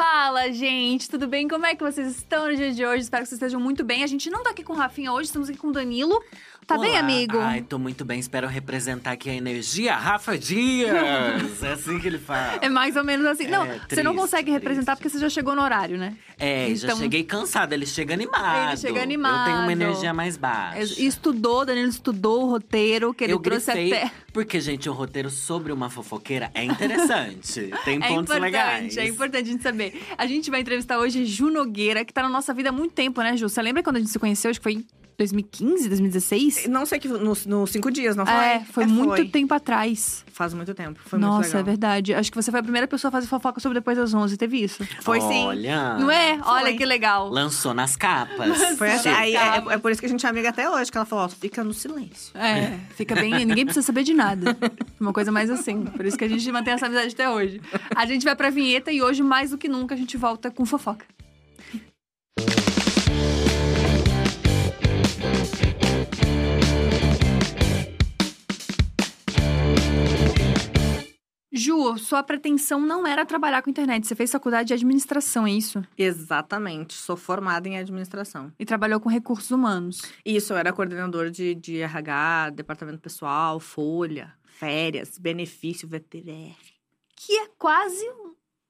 Fala, gente, tudo bem? Como é que vocês estão no dia de hoje? Espero que vocês estejam muito bem. A gente não tá aqui com o Rafinha hoje, estamos aqui com o Danilo. Tá bem, Olá. amigo? Ai, tô muito bem. Espero representar aqui a energia Rafa Dias. é assim que ele fala. É mais ou menos assim. É, não, você não triste, consegue representar triste. porque você já chegou no horário, né? É, já Então- cheguei cansado. Ele chega animado. Ele chega Eu animado. tenho uma energia mais baixa. Estudou, Danilo estudou o roteiro, que ele eu trouxe grifei, até. Porque, gente, um roteiro sobre uma fofoqueira é interessante. Tem É pontos legais. é importante a gente saber. A gente vai entrevistar hoje Ju Nogueira, que tá na nossa vida há muito tempo, né, Ju? Você lembra quando a gente se conheceu? Acho que foi 2015, 2016? Não sei que nos no cinco dias, não foi? É, foi muito foi. tempo atrás. Faz muito tempo. Foi muito Nossa, legal. é verdade. Acho que você foi a primeira pessoa a fazer fofoca sobre depois das 11. Teve isso? Foi sim. Olha. Não é? Olha Foi. que legal. Lançou nas capas. Foi assim. Sim. Aí, é, é por isso que a gente é amiga até hoje, que ela falou, ó, fica no silêncio. É, fica bem. Ninguém precisa saber de nada. Uma coisa mais assim. Por isso que a gente mantém essa amizade até hoje. A gente vai pra vinheta e hoje, mais do que nunca, a gente volta com fofoca. Ju, sua pretensão não era trabalhar com internet. Você fez faculdade de administração, é isso? Exatamente. Sou formada em administração. E trabalhou com recursos humanos. Isso, eu era coordenador de, de RH, departamento pessoal, folha, férias, benefício, VTR. Que é quase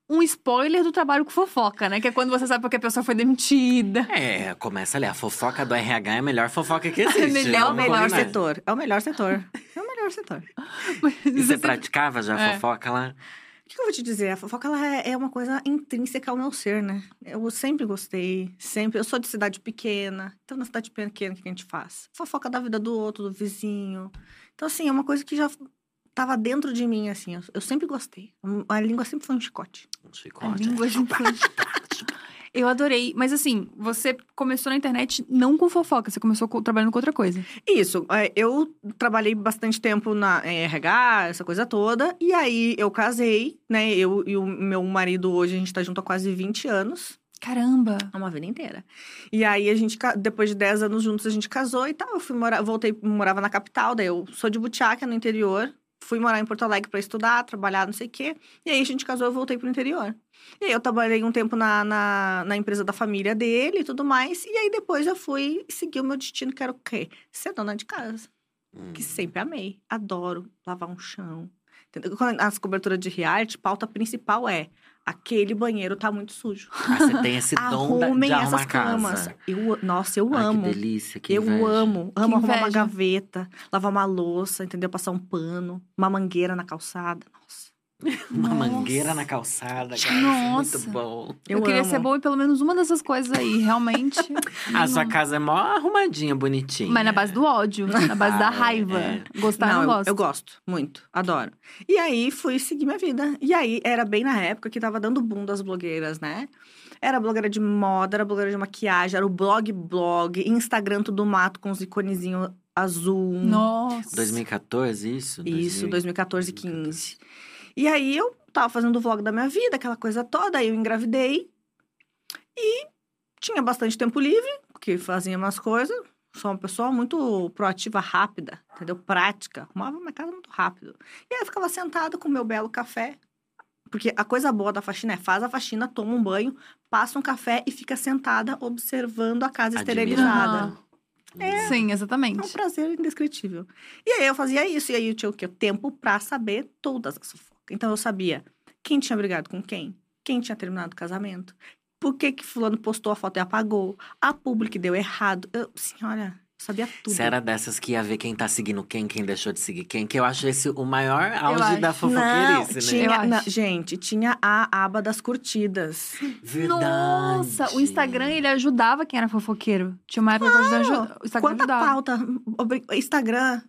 um spoiler do trabalho com fofoca, né? Que é quando você sabe porque a pessoa foi demitida. É, começa ali. A fofoca do RH é a melhor fofoca que existe. melhor, É o melhor combinar. setor. É o melhor setor. É o setor. E você praticava já É. fofoca lá? O que eu vou te dizer? A fofoca ela é, é uma coisa intrínseca ao meu ser, né? Eu sempre gostei, sempre. Eu sou de cidade pequena. Então, na cidade pequena, o que a gente faz? Fofoca da vida do outro, do vizinho. Então, assim, é uma coisa que já tava dentro de mim, assim. Eu, eu sempre gostei. A língua sempre foi um chicote. Um A chicote. língua de infante. Eu adorei. Mas assim, você começou na internet não com fofoca, você começou co- trabalhando com outra coisa. Isso, é, eu trabalhei bastante tempo na RH, essa coisa toda. E aí, eu casei, né? Eu e o meu marido hoje, a gente tá junto há quase 20 anos. Caramba! É uma vida inteira. E aí a gente, depois de 10 anos juntos, a gente casou e tal. Eu fui morar, voltei, morava na capital, daí eu sou de Butiaca, no interior. Fui morar em Porto Alegre para estudar, trabalhar, não sei o quê. E aí a gente casou, eu voltei pro interior. E aí eu trabalhei um tempo na, na, na empresa da família dele e tudo mais. E aí depois eu fui seguir o meu destino, que era o quê? Ser dona de casa. Hum. Que sempre amei. Adoro lavar um chão. As coberturas de reality, pauta principal é aquele banheiro tá muito sujo. Ah, você tem esse dom da- Arrumem de essas camas. Eu, nossa, eu Ai, amo. que delícia, que eu inveja. amo. Que Amo arrumar uma gaveta, lavar uma louça, entendeu? Passar um pano, uma mangueira na calçada. Uma Nossa. mangueira na calçada, cara. Nossa. Muito bom. Eu, Eu queria amo. ser boa em pelo menos uma dessas coisas aí, realmente. A sua Não- casa é mó arrumadinha, bonitinha. Mas na base do ódio, na base da Ah, é, raiva. é. Gostar, não, eu, gosto. eu gosto, muito. Adoro. E aí, fui seguir minha vida. E aí, era bem na época que tava dando boom das blogueiras, né? Era blogueira de moda, era blogueira de maquiagem, era o blog blog, Instagram tudo mato com os iconezinhos azul. Nossa. 2014, isso? Isso, 2000. 2014, 15. E aí eu tava fazendo o vlog da minha vida, aquela coisa toda, aí eu engravidei e tinha bastante tempo livre, porque fazia umas coisas. Sou uma pessoa muito proativa, rápida, entendeu? Prática. Arrumava minha casa muito rápido. E aí eu ficava sentada com o meu belo café. Porque a coisa boa da faxina é faz a faxina, toma um banho, passa um café e fica sentada observando a casa Admirando. esterilizada. Aham. Sim, É um exatamente. prazer indescritível. E aí eu fazia isso, e aí eu tinha o quê? O tempo pra saber todas as fofocas. Então eu sabia quem tinha brigado com quem, quem tinha terminado o casamento, por que que fulano postou a foto e apagou, a public deu errado. Eu, sim, olha, eu sabia tudo. Você era dessas que ia ver quem tá seguindo quem, quem deixou de seguir quem, que eu acho esse o maior auge acho. da Não, fofoqueirice, né? Eu tinha, acho. não, gente, tinha a aba das curtidas. Verdade. Nossa, o Instagram, ele ajudava quem era fofoqueiro. Tinha uma época que o Instagram o Instagram Quanta ajudava. pauta? Instagram.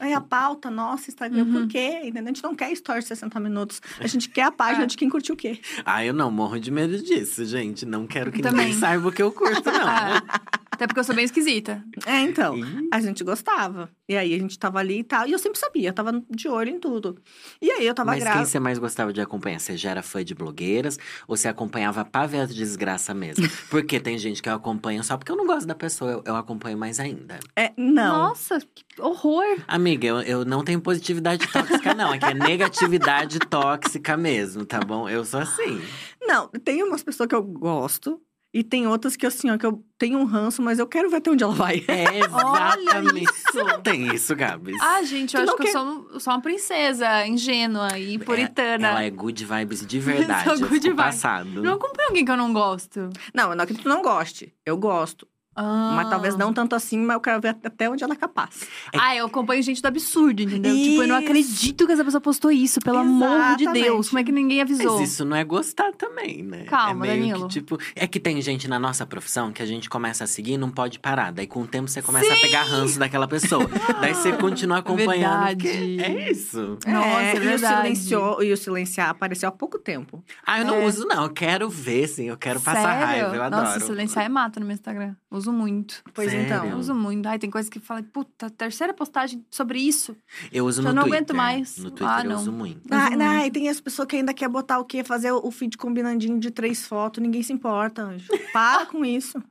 Aí a pauta, nossa, Instagram, Uhum. por quê? Entendeu? A gente não quer story de 60 minutos. A gente quer a página É. de quem curtiu o quê. Ah, eu não morro de medo disso, gente. Não quero que Também. ninguém saiba o que eu curto, não. Até porque eu sou bem esquisita. É, então. Ih, A gente gostava. E aí a gente tava ali e tal. E eu sempre sabia, eu tava de olho em tudo. E aí eu tava Mas quem grávida. você mais gostava de acompanhar? Você já era fã de blogueiras ou você acompanhava pra ver a desgraça mesmo? Porque tem gente que eu acompanho só porque eu não gosto da pessoa, eu, eu acompanho mais ainda. É, não. Nossa, que horror. Amiga, eu, eu não tenho positividade tóxica, não. É que é negatividade tóxica mesmo, tá bom? Eu sou assim. Não, tem umas pessoas que eu gosto. E tem outras que, assim, ó, que eu tenho um ranço, mas eu quero ver até onde ela vai. É exatamente. isso. Você não tem isso, Gabs. Ah, gente, eu Tu acho que eu quer- sou, eu sou uma princesa ingênua e puritana. Ela é good vibes de verdade. Sou eu good fico vibes. passado. Não acompanho alguém que eu não gosto. Não, não é que tu não goste. Eu gosto. Mas talvez Ah. não tanto assim, mas eu quero ver até onde ela é capaz. Ah, eu acompanho gente do absurdo, entendeu? Tipo, eu não Isso. acredito que essa pessoa postou isso, pelo amor de Exatamente. Deus. Como é que ninguém avisou? Mas isso não é gostar também, né? Calma, é meio Danilo. Que, tipo, é que tem gente na nossa profissão que a gente começa a seguir e não pode parar. Daí, com o tempo, você começa a pegar ranço daquela pessoa. Daí você continua acompanhando. Verdade. É isso. Nossa, é e, o verdade. silenciou, e o silenciar apareceu há pouco tempo. Ah, eu não É. uso, não. Eu quero ver, sim. Eu quero passar Sério? raiva. Eu Nossa, adoro. silenciar é mato no meu Instagram. Uso muito. Pois Sério? então. Eu uso muito. Ai, tem coisa que fala, puta, terceira postagem sobre isso. Eu uso Já no não Twitter. aguento mais. No Twitter Ah, eu não. uso muito. Ah, Uso não, muito. e tem as pessoas que ainda quer botar o quê? Fazer o feed combinandinho de três fotos. Ninguém se importa, anjo. Para com isso.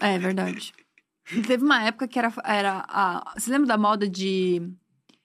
É verdade. Teve uma época que era, era a. Você lembra da moda de.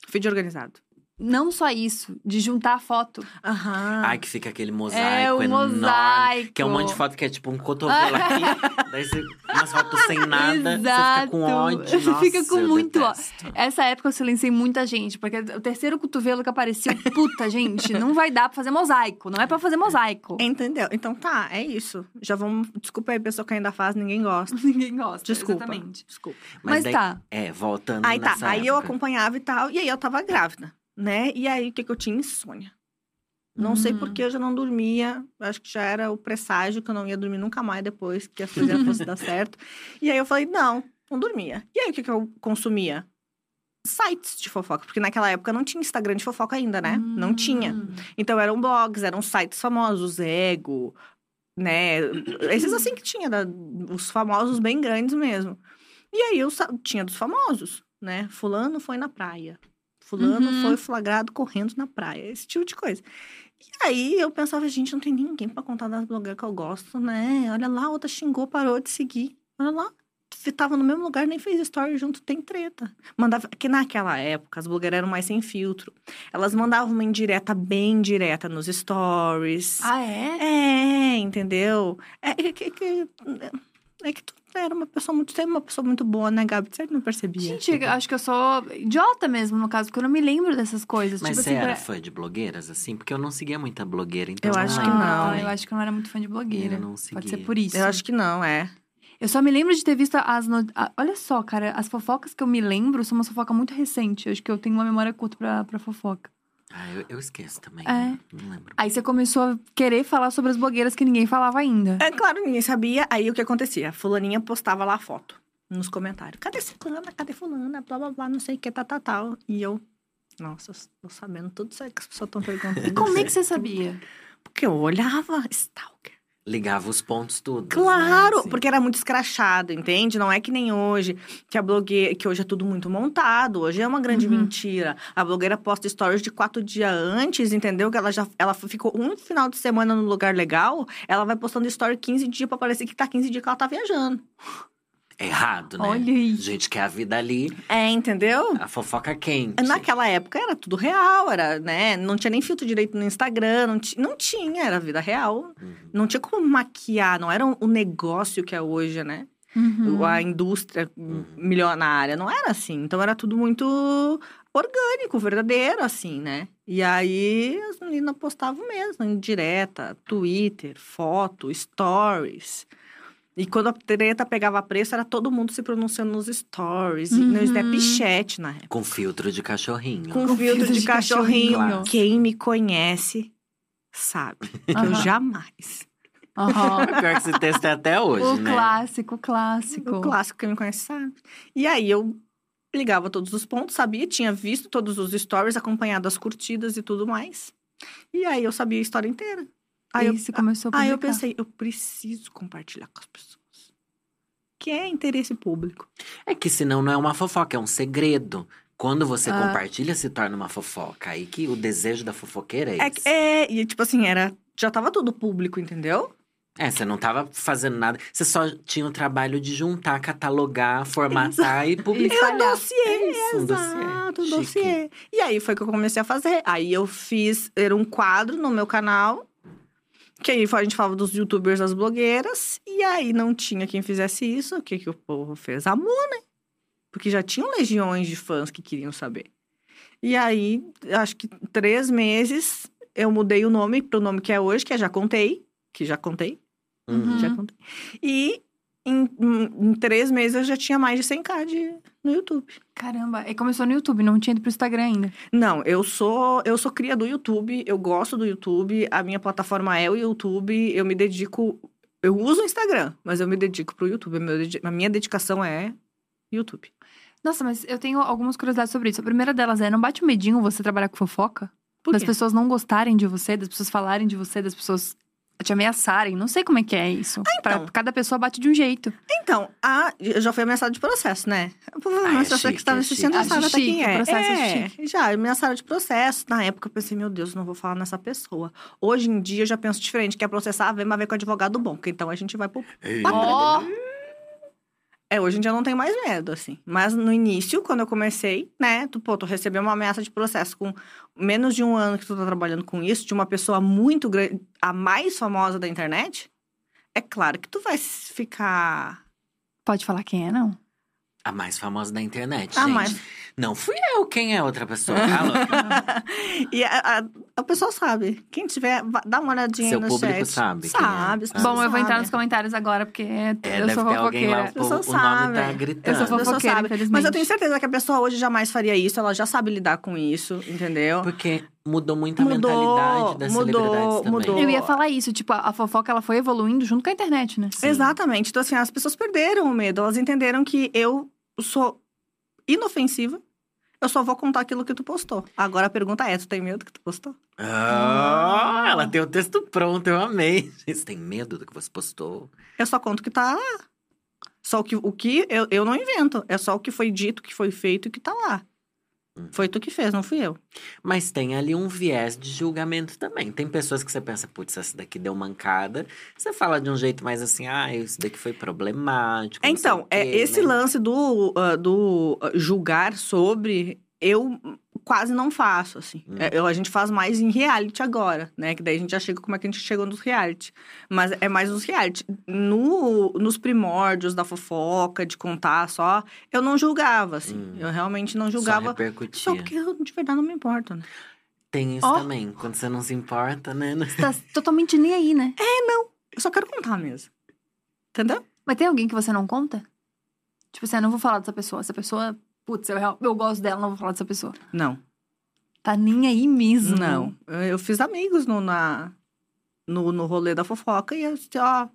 Feed organizado. Não só isso, de juntar a foto. Aham. Ai, que fica aquele mosaico é um enorme. mosaico. Que é um monte de foto que é tipo um cotovelo aqui. daí você, umas fotos sem nada. Você fica com Exato. ódio. Você Nossa, fica com eu muito ó- detesto. Essa época eu silenciei muita gente, porque o terceiro cotovelo que apareceu, puta, gente, não vai dar pra fazer mosaico. Não é pra fazer mosaico. Entendeu? Então tá, é isso. Já vamos. Desculpa aí, pessoa que ainda faz, ninguém gosta. Ninguém gosta. Desculpa. Exatamente. Desculpa. Mas, daí- tá. É, voltando Aí tá, aí eu acompanhava e tal, e aí eu tava grávida, né? E aí o que que eu tinha? Insônia. Não sei Hum. por que eu já não dormia. Acho que já era o presságio que eu não ia dormir nunca mais depois que as coisas fossem dar certo. E aí eu falei, não, não dormia. E aí o que que eu consumia? Sites de fofoca, porque naquela época não tinha Instagram de fofoca ainda, né? Não tinha. Hum. Então eram blogs, eram sites famosos, Ego, né? Esses assim que tinha, da- os famosos bem grandes mesmo. E aí eu tinha dos famosos, né? Fulano foi na praia. Fulano Uhum. foi flagrado correndo na praia. Esse tipo de coisa. E aí eu pensava, gente, não tem ninguém pra contar das blogueiras que eu gosto, né? Olha lá, outra xingou, parou de seguir. Olha lá. Tava no mesmo lugar, nem fez story junto, tem treta. Mandava. Que naquela época as blogueiras eram mais sem filtro. Elas mandavam uma indireta bem direta nos stories. Ah, é? É, entendeu? É, é que, que- é que tu era uma pessoa muito, sempre uma pessoa muito boa, né, Gabi? Você não percebia. Gente, eu acho que eu sou idiota mesmo, no caso, porque eu não me lembro dessas coisas. Mas tipo você assim, era pra- fã de blogueiras, assim? Porque eu não seguia muita blogueira, então Eu não acho que lembro não. também. Eu acho que eu não era muito fã de blogueira. Eu não Pode seguia. ser por isso. Eu acho que não, é. Eu só me lembro de ter visto as. No... Olha só, cara, as fofocas que eu me lembro são uma fofoca muito recente. Eu acho que eu tenho uma memória curta pra, pra fofoca. Ah, eu, eu esqueço também. É. Não lembro. Aí você começou a querer falar sobre as blogueiras que ninguém falava ainda. É claro, ninguém sabia. Aí o que acontecia? A fulaninha postava lá a foto nos comentários. Cadê fulana? Cadê fulana? Blá, blá, blá, não sei o que, tal, tal, tal. E eu... Nossa, tô sabendo tudo isso aí que as pessoas estão perguntando. E como é que você sabia? Porque eu olhava, stalker. Ligava os pontos tudo. Claro, né, assim. porque era muito escrachado, entende? Não é que nem hoje, que a blogueira, que hoje é tudo muito montado, hoje é uma grande Uhum. mentira. A blogueira posta stories de quatro dias antes, entendeu? Que ela já ela ficou um final de semana no lugar legal, ela vai postando story 15 dias pra parecer que tá 15 dias que ela tá viajando. Errado, né? Olha aí. Gente, que a vida ali, É, entendeu? a fofoca quente. Naquela época era tudo real, era, né? Não tinha nem filtro direito no Instagram, não, não tinha, era vida real. Uhum. Não tinha como maquiar, não era o negócio que é hoje, né? Uhum. a indústria Uhum. milionária. Não era assim. Então era tudo muito orgânico, verdadeiro, assim, né? E aí as meninas postavam mesmo, em direta, Twitter, foto, stories. E quando a treta pegava preço, era todo mundo se pronunciando nos stories, e no Uhum. Snapchat, na época. Com filtro de cachorrinho. Com, Com filtro filtro de, de cachorrinho. cachorrinho. Quem me conhece sabe que eu Aham. jamais. Aham. Pior que esse texto é até hoje, O né? clássico, o clássico. O clássico, quem me conhece sabe. E aí eu ligava todos os pontos, sabia, tinha visto todos os stories, acompanhado as curtidas e tudo mais. E aí eu sabia a história inteira. Aí, eu, você começou a aí eu publicar. pensei, eu preciso compartilhar com as pessoas. que é interesse público. É que senão não é uma fofoca, é um segredo. Quando você Ah. compartilha, se torna uma fofoca. Aí que o desejo da fofoqueira é É, esse. é, e tipo assim, era. Já tava tudo público, entendeu? É, você não tava fazendo nada. Você só tinha o trabalho de juntar, catalogar, formatar e publicar. Espalhar. Um dossiê, Isso, um dossiê. exato, um dossiê. E aí foi que eu comecei a fazer. Aí eu fiz, era um quadro no meu canal, que aí a gente falava dos youtubers, das blogueiras, e aí não tinha quem fizesse isso. O que, que o povo fez? Amor, né? Porque já tinham legiões de fãs que queriam saber. E aí, acho que três meses, eu mudei o nome pro nome que é hoje, que é Já Contei, que já contei. Uhum. Já contei. E em, em- três meses eu já tinha mais de 100k de, no YouTube. Caramba, e começou no YouTube, não tinha ido pro Instagram ainda. Não, eu sou eu sou cria do YouTube, eu gosto do YouTube, a minha plataforma é o YouTube, eu me dedico. Eu uso o Instagram, mas eu me dedico pro YouTube. A minha dedicação é YouTube. Nossa, mas eu tenho algumas curiosidades sobre isso. A primeira delas é, não bate um medinho você trabalhar com fofoca? Por das quê? pessoas não gostarem de você, das pessoas falarem de você, das pessoas te ameaçarem. Não sei como é que é isso. Pra- então. cada pessoa bate de um jeito. Então, a, eu já fui ameaçada de processo, né? Ah, é Provavelmente você chique, que estava é assistindo já sabe Acho até quem é. processo é é, já, ameaçaram de processo. Na época eu pensei, meu Deus, não vou falar nessa pessoa. Hoje em dia eu já penso diferente, quer processar, vem, mas vem com advogado bom, porque então a gente vai pro Ó, É, hoje em dia eu não tenho mais medo, assim. Mas no início, quando eu comecei, né? Tu, pô, tu recebeu uma ameaça de processo com menos de um ano que tu tá trabalhando com isso, de uma pessoa muito grande, a mais famosa da internet, é claro que tu vai ficar. pode falar quem é, não? A mais famosa da internet, A gente. mais- Não fui eu, quem é outra pessoa? Alô? e a, a, a pessoa sabe. Quem tiver, dá uma olhadinha Seu no público chat. sabe quem é. Sabe. Ah. Bom, eu vou entrar nos comentários agora, porque É, eu deve sou ter alguém lá, fofoqueira. o, Pessoa o nome tá sabe. gritando. Eu sou A pessoa fofoqueira, sabe. infelizmente. Mas eu tenho certeza que a pessoa hoje jamais faria isso, ela já sabe lidar com isso, entendeu? Porque mudou muito a Mudou, mentalidade das mudou, celebridades também. mudou. Eu ia falar isso, tipo, a, a fofoca ela foi evoluindo junto com a internet, né? Sim. Exatamente. Então, assim, as pessoas perderam o medo. Elas entenderam que eu sou inofensiva. Eu só vou contar aquilo que tu postou. Agora a pergunta é: tu tem medo que tu postou? Ah, ela tem o texto pronto, eu amei. Você tem medo do que você postou? Eu só conto o que tá lá. Só o que, o que eu, eu não invento. É só o que foi dito, o que foi feito e o que tá lá. Hum. Foi tu que fez, não fui eu. Mas tem ali um viés de julgamento também. Tem pessoas que você pensa, putz, essa daqui deu mancada. Você fala de um jeito mais assim, ah, isso daqui foi problemático. Então, é quê, esse né? lance do, ah, do ah, julgar sobre, eu quase não faço, assim. Hum. É, eu- a gente faz mais em reality agora, né? Que daí a gente já chega como é que a gente chegou nos reality. Mas é mais nos reality. No, nos primórdios da fofoca, de contar só, eu não julgava, assim. Hum. Eu realmente não Só julgava. repercutia. Só porque eu, de verdade, não me importo, né? Tem isso Ó. também. Quando você não se importa, né? Você tá totalmente nem aí, né? Eu só quero contar mesmo. Entendeu? Mas tem alguém que você não conta? Tipo assim, eu não vou falar dessa pessoa. Essa pessoa, putz, eu, eu gosto dela, não vou falar dessa pessoa. Não. Tá nem aí mesmo. Não. Eu, fiz amigos no, na, no, no rolê da fofoca e eu disse, ó,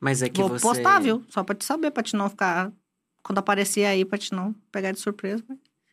Mas é que vou você. postar, viu? Só pra te saber, pra te não ficar. Quando aparecer aí, pra te não pegar de surpresa.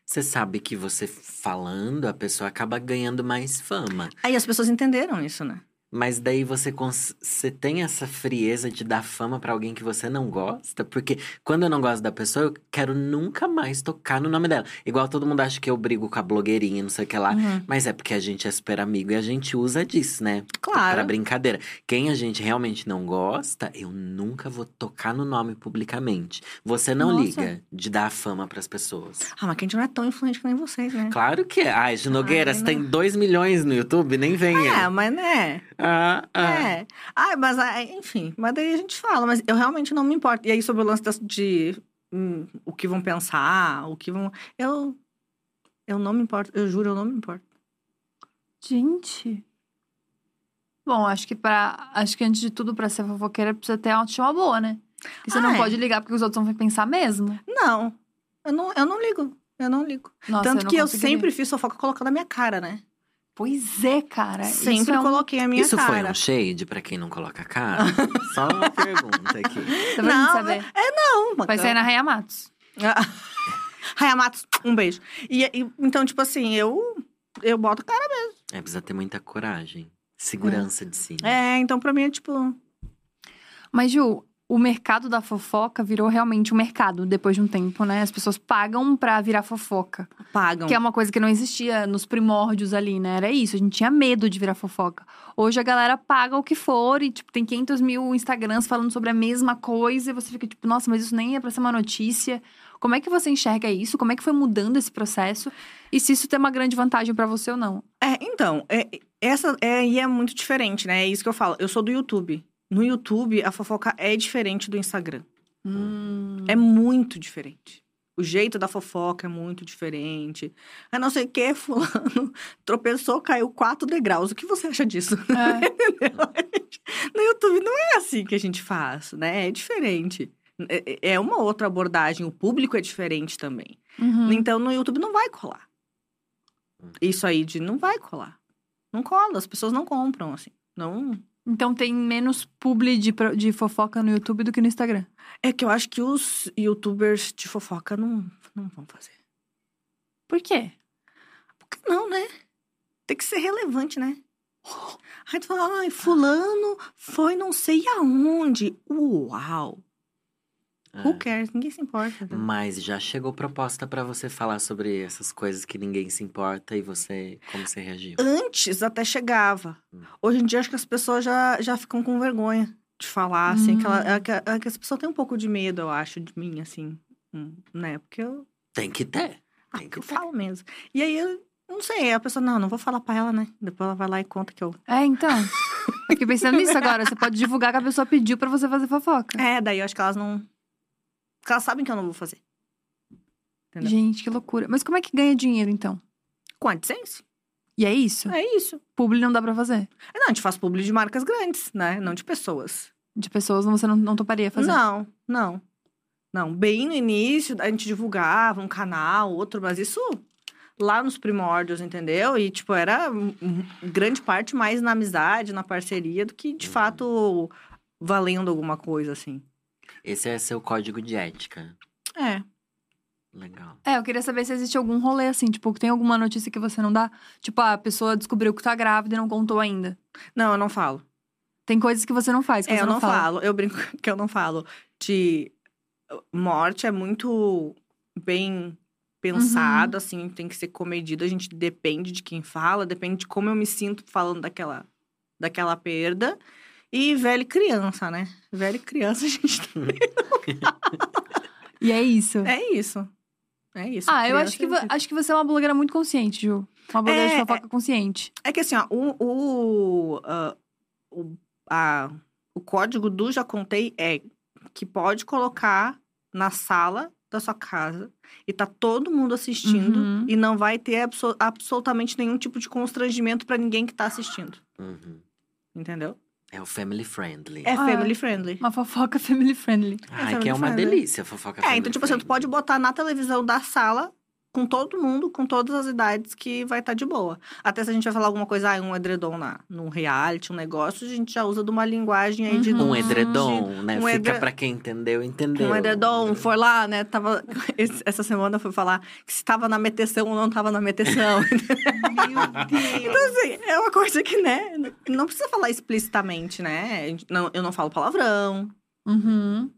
Você sabe que você falando, a pessoa acaba ganhando mais fama. Aí as pessoas entenderam isso, né? Mas daí você, você tem essa frieza de dar fama pra alguém que você não gosta? Porque quando eu não gosto da pessoa, eu quero nunca mais tocar no nome dela. Igual todo mundo acha que eu brigo com a blogueirinha, não sei o que lá. Uhum. Mas é porque a gente é super amigo e a gente usa disso, né? Claro. Pra brincadeira. Quem a gente realmente não gosta, eu nunca vou tocar no nome publicamente. Você não Nossa. liga de dar fama pras pessoas. Ah, mas que a gente não é tão influente que nem vocês, né? Claro que é. Ai, Ju Nogueira, Ai, você não. tem 2 milhões no YouTube, nem venha. É, mas né? Ah, ah. É. Ah, mas enfim, mas daí a gente fala, mas eu realmente não me importo. E aí, sobre o lance de hum, o que vão pensar, o que vão. Eu. Eu não me importo, eu juro, eu não me importo. Gente. Bom, acho que para acho que antes de tudo, pra ser fofoqueira, precisa ter autoestima boa, né? Porque você Ah, não é. pode ligar porque os outros vão pensar mesmo. Não, eu não, eu não ligo. Eu não ligo. Nossa, Tanto não que eu sempre fiz fofoca colocando a minha cara, né? Pois é, cara. Isso sempre é um... coloquei a minha Isso foi cara. um shade pra quem não coloca a cara? Só uma pergunta aqui. Só pra gente Não, saber. Não, Vai sair na Raia Matos. Raia Matos, um beijo. E, e- então, tipo assim, eu, eu boto a cara. É, precisa ter muita coragem. Segurança de si. né? É, então pra mim é tipo. Mas, Ju, o mercado da fofoca virou realmente um mercado depois de um tempo, né? As pessoas pagam pra virar fofoca. Pagam. Que é uma coisa que não existia nos primórdios ali, né? Era isso, a gente tinha medo de virar fofoca. Hoje a galera paga o que for e, tipo, tem 500 mil Instagrams falando sobre a mesma coisa e você fica tipo, nossa, mas isso nem é pra ser uma notícia. Como é que você enxerga isso? Como é que foi mudando esse processo? E se isso tem uma grande vantagem pra você ou não? É, então, é, essa é, e é muito diferente, né? É isso que eu falo. Eu sou do YouTube. No YouTube, a fofoca é diferente do Instagram. Hum. É muito diferente. O jeito da fofoca é muito diferente. A não ser que fulano tropeçou, caiu quatro degraus. O que você acha disso? É. no YouTube não é assim que a gente faz, né? É diferente. É- É uma outra abordagem. O público é diferente também. Uhum. Então, no YouTube não vai colar. Isso aí de não vai colar. Não cola, as pessoas não compram, assim. Não. Então tem menos publi de, de fofoca no YouTube do que no Instagram. É que eu acho que os youtubers de fofoca não, não vão fazer. Por quê? Por que não, né? Tem que ser relevante, né? Aí tu fala, ai, fulano foi não sei aonde. Uau! Who cares? Ninguém se importa. Mas já chegou proposta pra você falar sobre essas coisas que ninguém se importa e você como você reagiu? Antes até chegava. Hum. Hoje em dia acho que as pessoas já, já ficam com vergonha de falar, assim. Que, ela, Hum. é que, é que as pessoas têm um pouco de medo, eu acho, de mim, assim. hum, Né? Porque eu, Tem que ter. ah, Tem que eu ter. falo mesmo. E aí, eu não sei, a pessoa, não, não vou falar pra ela, né? Depois ela vai lá e conta que eu... É, então. Fiquei pensando nisso agora. Você pode divulgar que a pessoa pediu pra você fazer fofoca. É, daí eu acho que elas não... Porque elas sabem que eu não vou fazer. Entendeu? Gente, que loucura. Mas como é que ganha dinheiro, então? Com AdSense? E é isso? É isso. Publi não dá pra fazer. Não, a gente faz publi de marcas grandes, né? Não de pessoas. De pessoas você não, não toparia fazer. Não, não. Não, bem no início a gente divulgava um canal, outro, mas isso lá nos primórdios, entendeu? E, tipo, era grande parte mais na amizade, na parceria, do que, de fato, valendo alguma coisa, assim. Esse é seu código de ética. É. Legal. É, eu queria saber se existe algum rolê assim, tipo, tem alguma notícia que você não dá? Tipo, a pessoa descobriu que tá grávida e não contou ainda. Não, eu não falo. Tem coisas que você não faz, que É, você eu não fala. falo. Eu brinco que eu não falo. De morte é muito bem pensado, assim, tem que ser comedido. A gente depende de quem fala, depende de como eu me sinto falando daquela, daquela perda. E velho e criança, né? Velho e criança, a gente. E é isso. É isso. É isso. ah, eu acho que, é acho que você é uma blogueira muito consciente, Ju. Uma blogueira de É, fofoca consciente. É que assim, ó, o, o, ah, o, a- o código do Já Contei é que pode colocar na sala da sua casa e tá todo mundo assistindo Uhum. e não vai ter abso- absolutamente nenhum tipo de constrangimento pra ninguém que tá assistindo. Uhum. Entendeu? É o family friendly. É Ah, family friendly. Uma fofoca family friendly. Ai, family que é uma friendly. delícia a fofoca É, family então, tipo assim, tu friendly. pode botar na televisão da sala com todo mundo, com todas as idades, que vai estar de boa. Até se a gente vai falar alguma coisa, ah, um edredom na, num reality, um negócio, a gente já usa de uma linguagem aí de... Uhum. Um edredom, né? um Fica edre- pra quem entendeu, entendeu. Um edredom, foi lá, né? Tava, esse- essa semana foi falar que se tava na meteção ou não tava na meteção. Meu Deus. Então, assim, é uma coisa que, né? Não precisa falar explicitamente, né? Não, eu não falo palavrão, Uhum.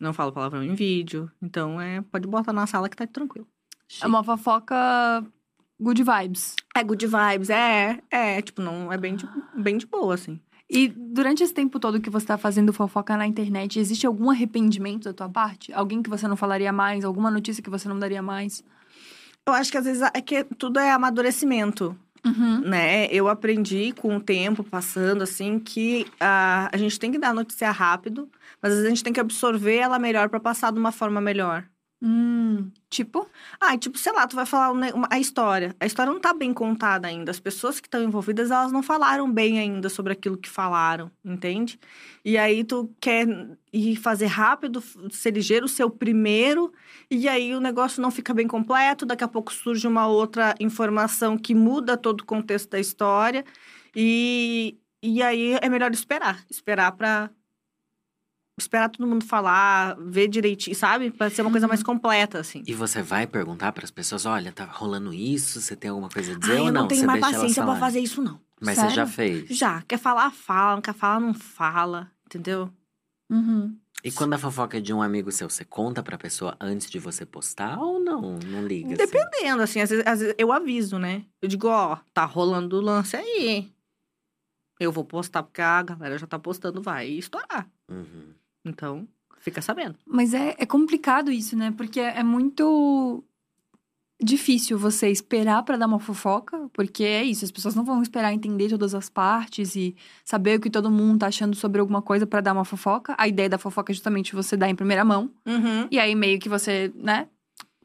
não falo palavrão em vídeo. Então, é, pode botar na sala que tá tranquilo. É uma fofoca good vibes. É good vibes, é, é, tipo, não é bem de, bem de boa, assim. E durante esse tempo todo que você tá fazendo fofoca na internet, existe algum arrependimento da tua parte? Alguém que você não falaria mais? Alguma notícia que você não daria mais? Eu acho que às vezes é que tudo é amadurecimento, Uhum. né? Eu aprendi com o tempo passando, assim, que ah, a gente tem que dar notícia rápido, mas às vezes a gente tem que absorver ela melhor pra passar de uma forma melhor. Hum, tipo? Ah, tipo, sei lá, tu vai falar um ne- uma- a história. A história não tá bem contada ainda. As pessoas que estão envolvidas, elas não falaram bem ainda sobre aquilo que falaram, entende? E aí tu quer ir fazer rápido, ser ligeiro, ser o primeiro, e aí o negócio não fica bem completo, daqui a pouco surge uma outra informação que muda todo o contexto da história. E, e aí é melhor esperar. Esperar pra. Esperar todo mundo falar, ver direitinho, sabe? Pra ser uma coisa Uhum. mais completa, assim. E você vai perguntar pras pessoas, olha, tá rolando isso, você tem alguma coisa a dizer Ai, ou eu não? não tenho você mais paciência pra fazer isso, não. Mas você já Sério? fez. Já, quer falar, fala, não quer falar, não fala, entendeu? Uhum. E quando a fofoca é de um amigo seu, você conta pra pessoa antes de você postar ou não? Não liga? assim? Dependendo, assim, às vezes, às vezes eu aviso, né? Eu digo, ó, tá rolando o lance aí. Eu vou postar, porque a galera já tá postando, vai estourar. Uhum. Então, fica sabendo. Mas é, é complicado isso, né? Porque é muito difícil você esperar pra dar uma fofoca, porque é isso, as pessoas não vão esperar entender todas as partes e saber o que todo mundo tá achando sobre alguma coisa pra dar uma fofoca. A ideia da fofoca é justamente você dar em primeira mão. Uhum. E aí meio que você, né?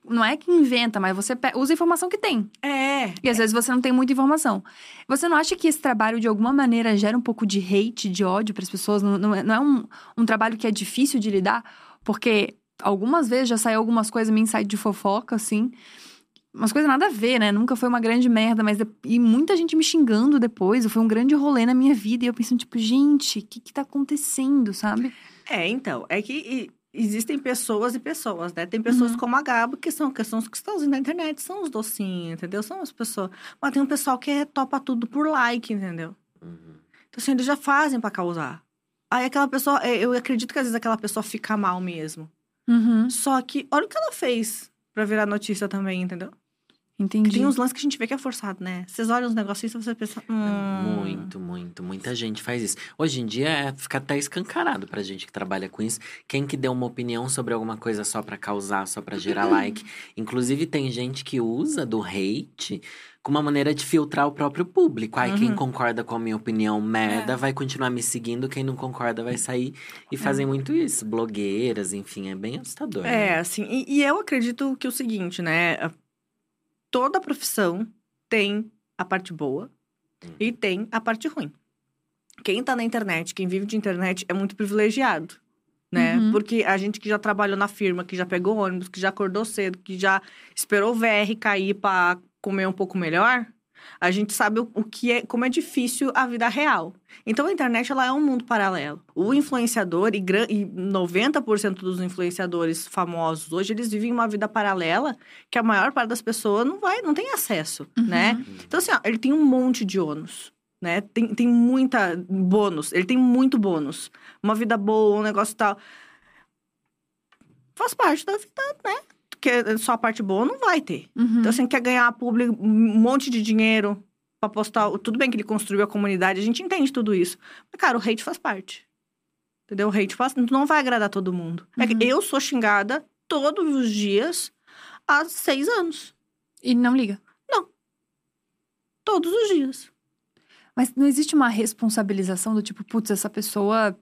Não é que inventa, mas você usa a informação que tem. É. E às vezes você não tem muita informação. Você não acha que esse trabalho, de alguma maneira, gera um pouco de hate, de ódio para as pessoas? Não, não é, não é um, um trabalho que é difícil de lidar? Porque algumas vezes já saiu algumas coisas meio site de fofoca, assim. Umas coisas nada a ver, né? Nunca foi uma grande merda, mas. de- E muita gente me xingando depois. Foi um grande rolê na minha vida. E eu pensando, tipo, gente, o que que tá acontecendo, sabe? É, então, é que existem pessoas e pessoas, né? Tem pessoas Uhum. como a Gabo, que são, que são os que estão usando a internet, são os docinhos, entendeu? São as pessoas. Mas tem um pessoal que é, topa tudo por like, entendeu? Uhum. Então, assim, eles já fazem pra causar. Aí aquela pessoa, é, eu acredito que às vezes aquela pessoa fica mal mesmo. Uhum. Só que, olha o que ela fez pra virar notícia também, entendeu? Entendi. Porque tem uns lances que a gente vê que é forçado, né? Vocês olham os negocinhos e você pensa. Hum... Muito, muito, muita gente faz isso. Hoje em dia é, fica até escancarado pra gente que trabalha com isso. Quem que deu uma opinião sobre alguma coisa só pra causar, só pra gerar like. Inclusive, tem gente que usa do hate como uma maneira de filtrar o próprio público. Ai, quem Uhum. concorda com a minha opinião merda É. vai continuar me seguindo, quem não concorda vai sair. E fazem muito isso. Blogueiras, enfim, é bem assustador. É, né? assim, e, e eu acredito que o seguinte, né? Toda profissão tem a parte boa Hum. e tem a parte ruim. Quem tá na internet, quem vive de internet, é muito privilegiado, né? Uhum. Porque a gente que já trabalhou na firma, que já pegou ônibus, que já acordou cedo, que já esperou o VR cair pra comer um pouco melhor, a gente sabe o, o que é, como é difícil a vida real. Então a internet ela é um mundo paralelo. O influenciador e, e 90% dos influenciadores famosos hoje eles vivem uma vida paralela que a maior parte das pessoas não vai, não tem acesso, Uhum. né? Então assim, ó, ele tem um monte de ônus, né? Tem, tem muita bônus, ele tem muito bônus. Uma vida boa, um negócio tal. Faz parte da vida, né? Porque só a parte boa não vai ter. Uhum. Então, assim, quer ganhar público, um monte de dinheiro pra postar. Tudo bem que ele construiu a comunidade, a gente entende tudo isso. Mas, cara, o hate faz parte. Entendeu? O hate faz. Não vai agradar todo mundo. É que Uhum. eu sou xingada todos os dias há seis anos. E não liga. Todos os dias. Mas não existe uma responsabilização do tipo, putz, essa pessoa,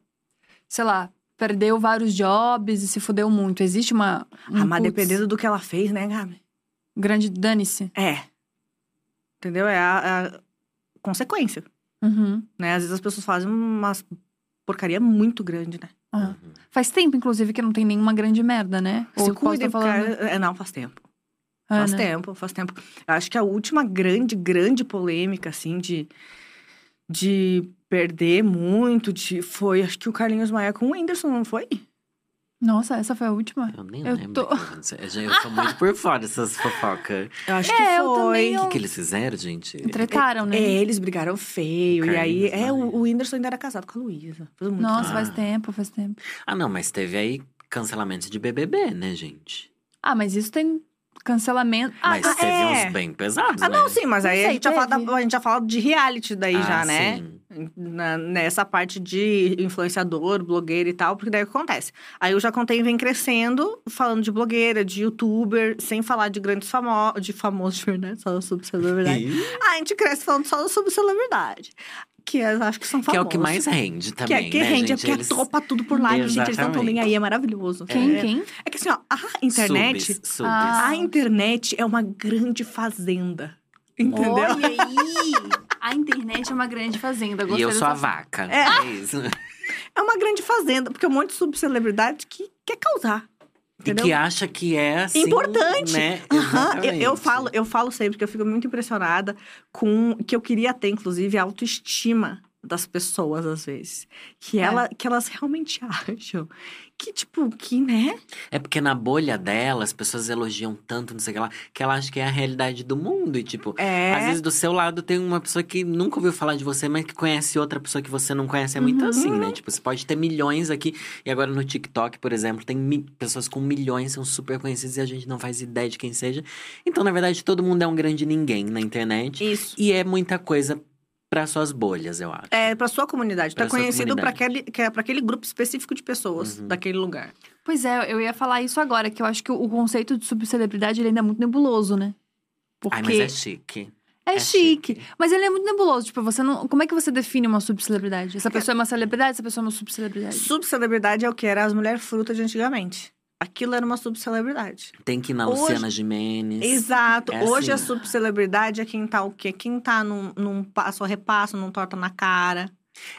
sei lá, perdeu vários jobs e se fudeu muito. Existe uma. Um, ah, mas putz, dependendo do que ela fez, né, Gabi? Grande dane-se. É. Entendeu? É a, a consequência. Uhum. Né? Às vezes as pessoas fazem umas porcaria muito grande, né? Uhum. Faz tempo, inclusive, que não tem nenhuma grande merda, né? Se Ou cuidem, porque... falando... É, não, faz tempo. Ah, Faz né? tempo, faz tempo. Eu acho que a última grande, grande polêmica, assim, de, de perder muito, de, foi, acho que o Carlinhos Maia com o Whindersson, não foi? Nossa, essa foi a última? Eu nem Eu lembro. tô- Eu, já- eu tô muito por fora dessas fofocas. Eu acho É, que eu foi. também, O eu- que, que eles fizeram, gente? Tretaram, né? É, eles brigaram feio. O e aí, é, o, o Whindersson ainda era casado com a Luísa. Nossa, tempo. faz Ah. tempo, faz tempo. Ah, não, mas teve aí cancelamentos de BBB, né, gente? Ah, mas isso tem cancelamento. Ah, Mas ah, teve é. uns bem pesados, Ah, né? não, sim, mas aí a, gente já fala da- a gente já fala de reality daí Ah, já, né? sim. Na- nessa parte de influenciador, blogueira e tal, porque daí o que acontece? Aí eu já contei vem crescendo, falando de blogueira, de youtuber, sem falar de grandes famosos, de famosos de verdade, só sobre celebridade. Ah, a gente cresce falando só sobre celebridade. Que eu acho que são Que famosos. é o que mais rende Que também, é que né, rende, é gente? porque Eles- topa tudo por lá, gente. Eles não estão nem aí, é maravilhoso. quem, é, quem? É que assim, ó, a internet. Subs, subs. Ah. A internet é uma grande fazenda. Entendeu? Olha aí! A internet é uma grande fazenda. E Gostei eu sou a vaca. É. É, isso. É uma grande fazenda, porque um monte de subcelebridade que quer causar. E Entendeu? que acha que é assim, Importante. né? Aham, eu, eu falo, eu falo sempre que eu fico muito impressionada com que eu queria ter, inclusive, a autoestima das pessoas, às vezes. Que, ela, que elas realmente acham que, tipo, que, né? É porque na bolha dela, as pessoas elogiam tanto, não sei o que lá, que ela acha que é a realidade do mundo. E, tipo, É. às vezes do seu lado tem uma pessoa que nunca ouviu falar de você, mas que conhece outra pessoa que você não conhece. É muito Uhum. assim, né? Tipo, você pode ter milhões aqui. E agora no TikTok, por exemplo, tem mi- pessoas com milhões, são super conhecidas e a gente não faz ideia de quem seja. Então, na verdade, todo mundo é um grande ninguém na internet. Isso. E é muita coisa para suas bolhas, eu acho. É pra sua comunidade. Pra tá sua conhecido comunidade. aquele, que é pra aquele grupo específico de pessoas Uhum. daquele lugar. Pois é, eu ia falar isso agora, que eu acho que o, o conceito de subcelebridade ele ainda é muito nebuloso, né? Porque Ai, mas é chique. é é chique, chique. Mas ele é muito nebuloso. Tipo, você não. Como é que você define uma subcelebridade? Essa pessoa é uma celebridade, essa pessoa é uma subcelebridade. Subcelebridade é o que era as mulheres frutas de antigamente. Aquilo era uma subcelebridade. Tem que ir na Hoje- Luciana Gimenez. Exato. É Hoje a assim. subcelebridade é quem tá o quê? Quem tá num, num passo a repasso, num torta na cara.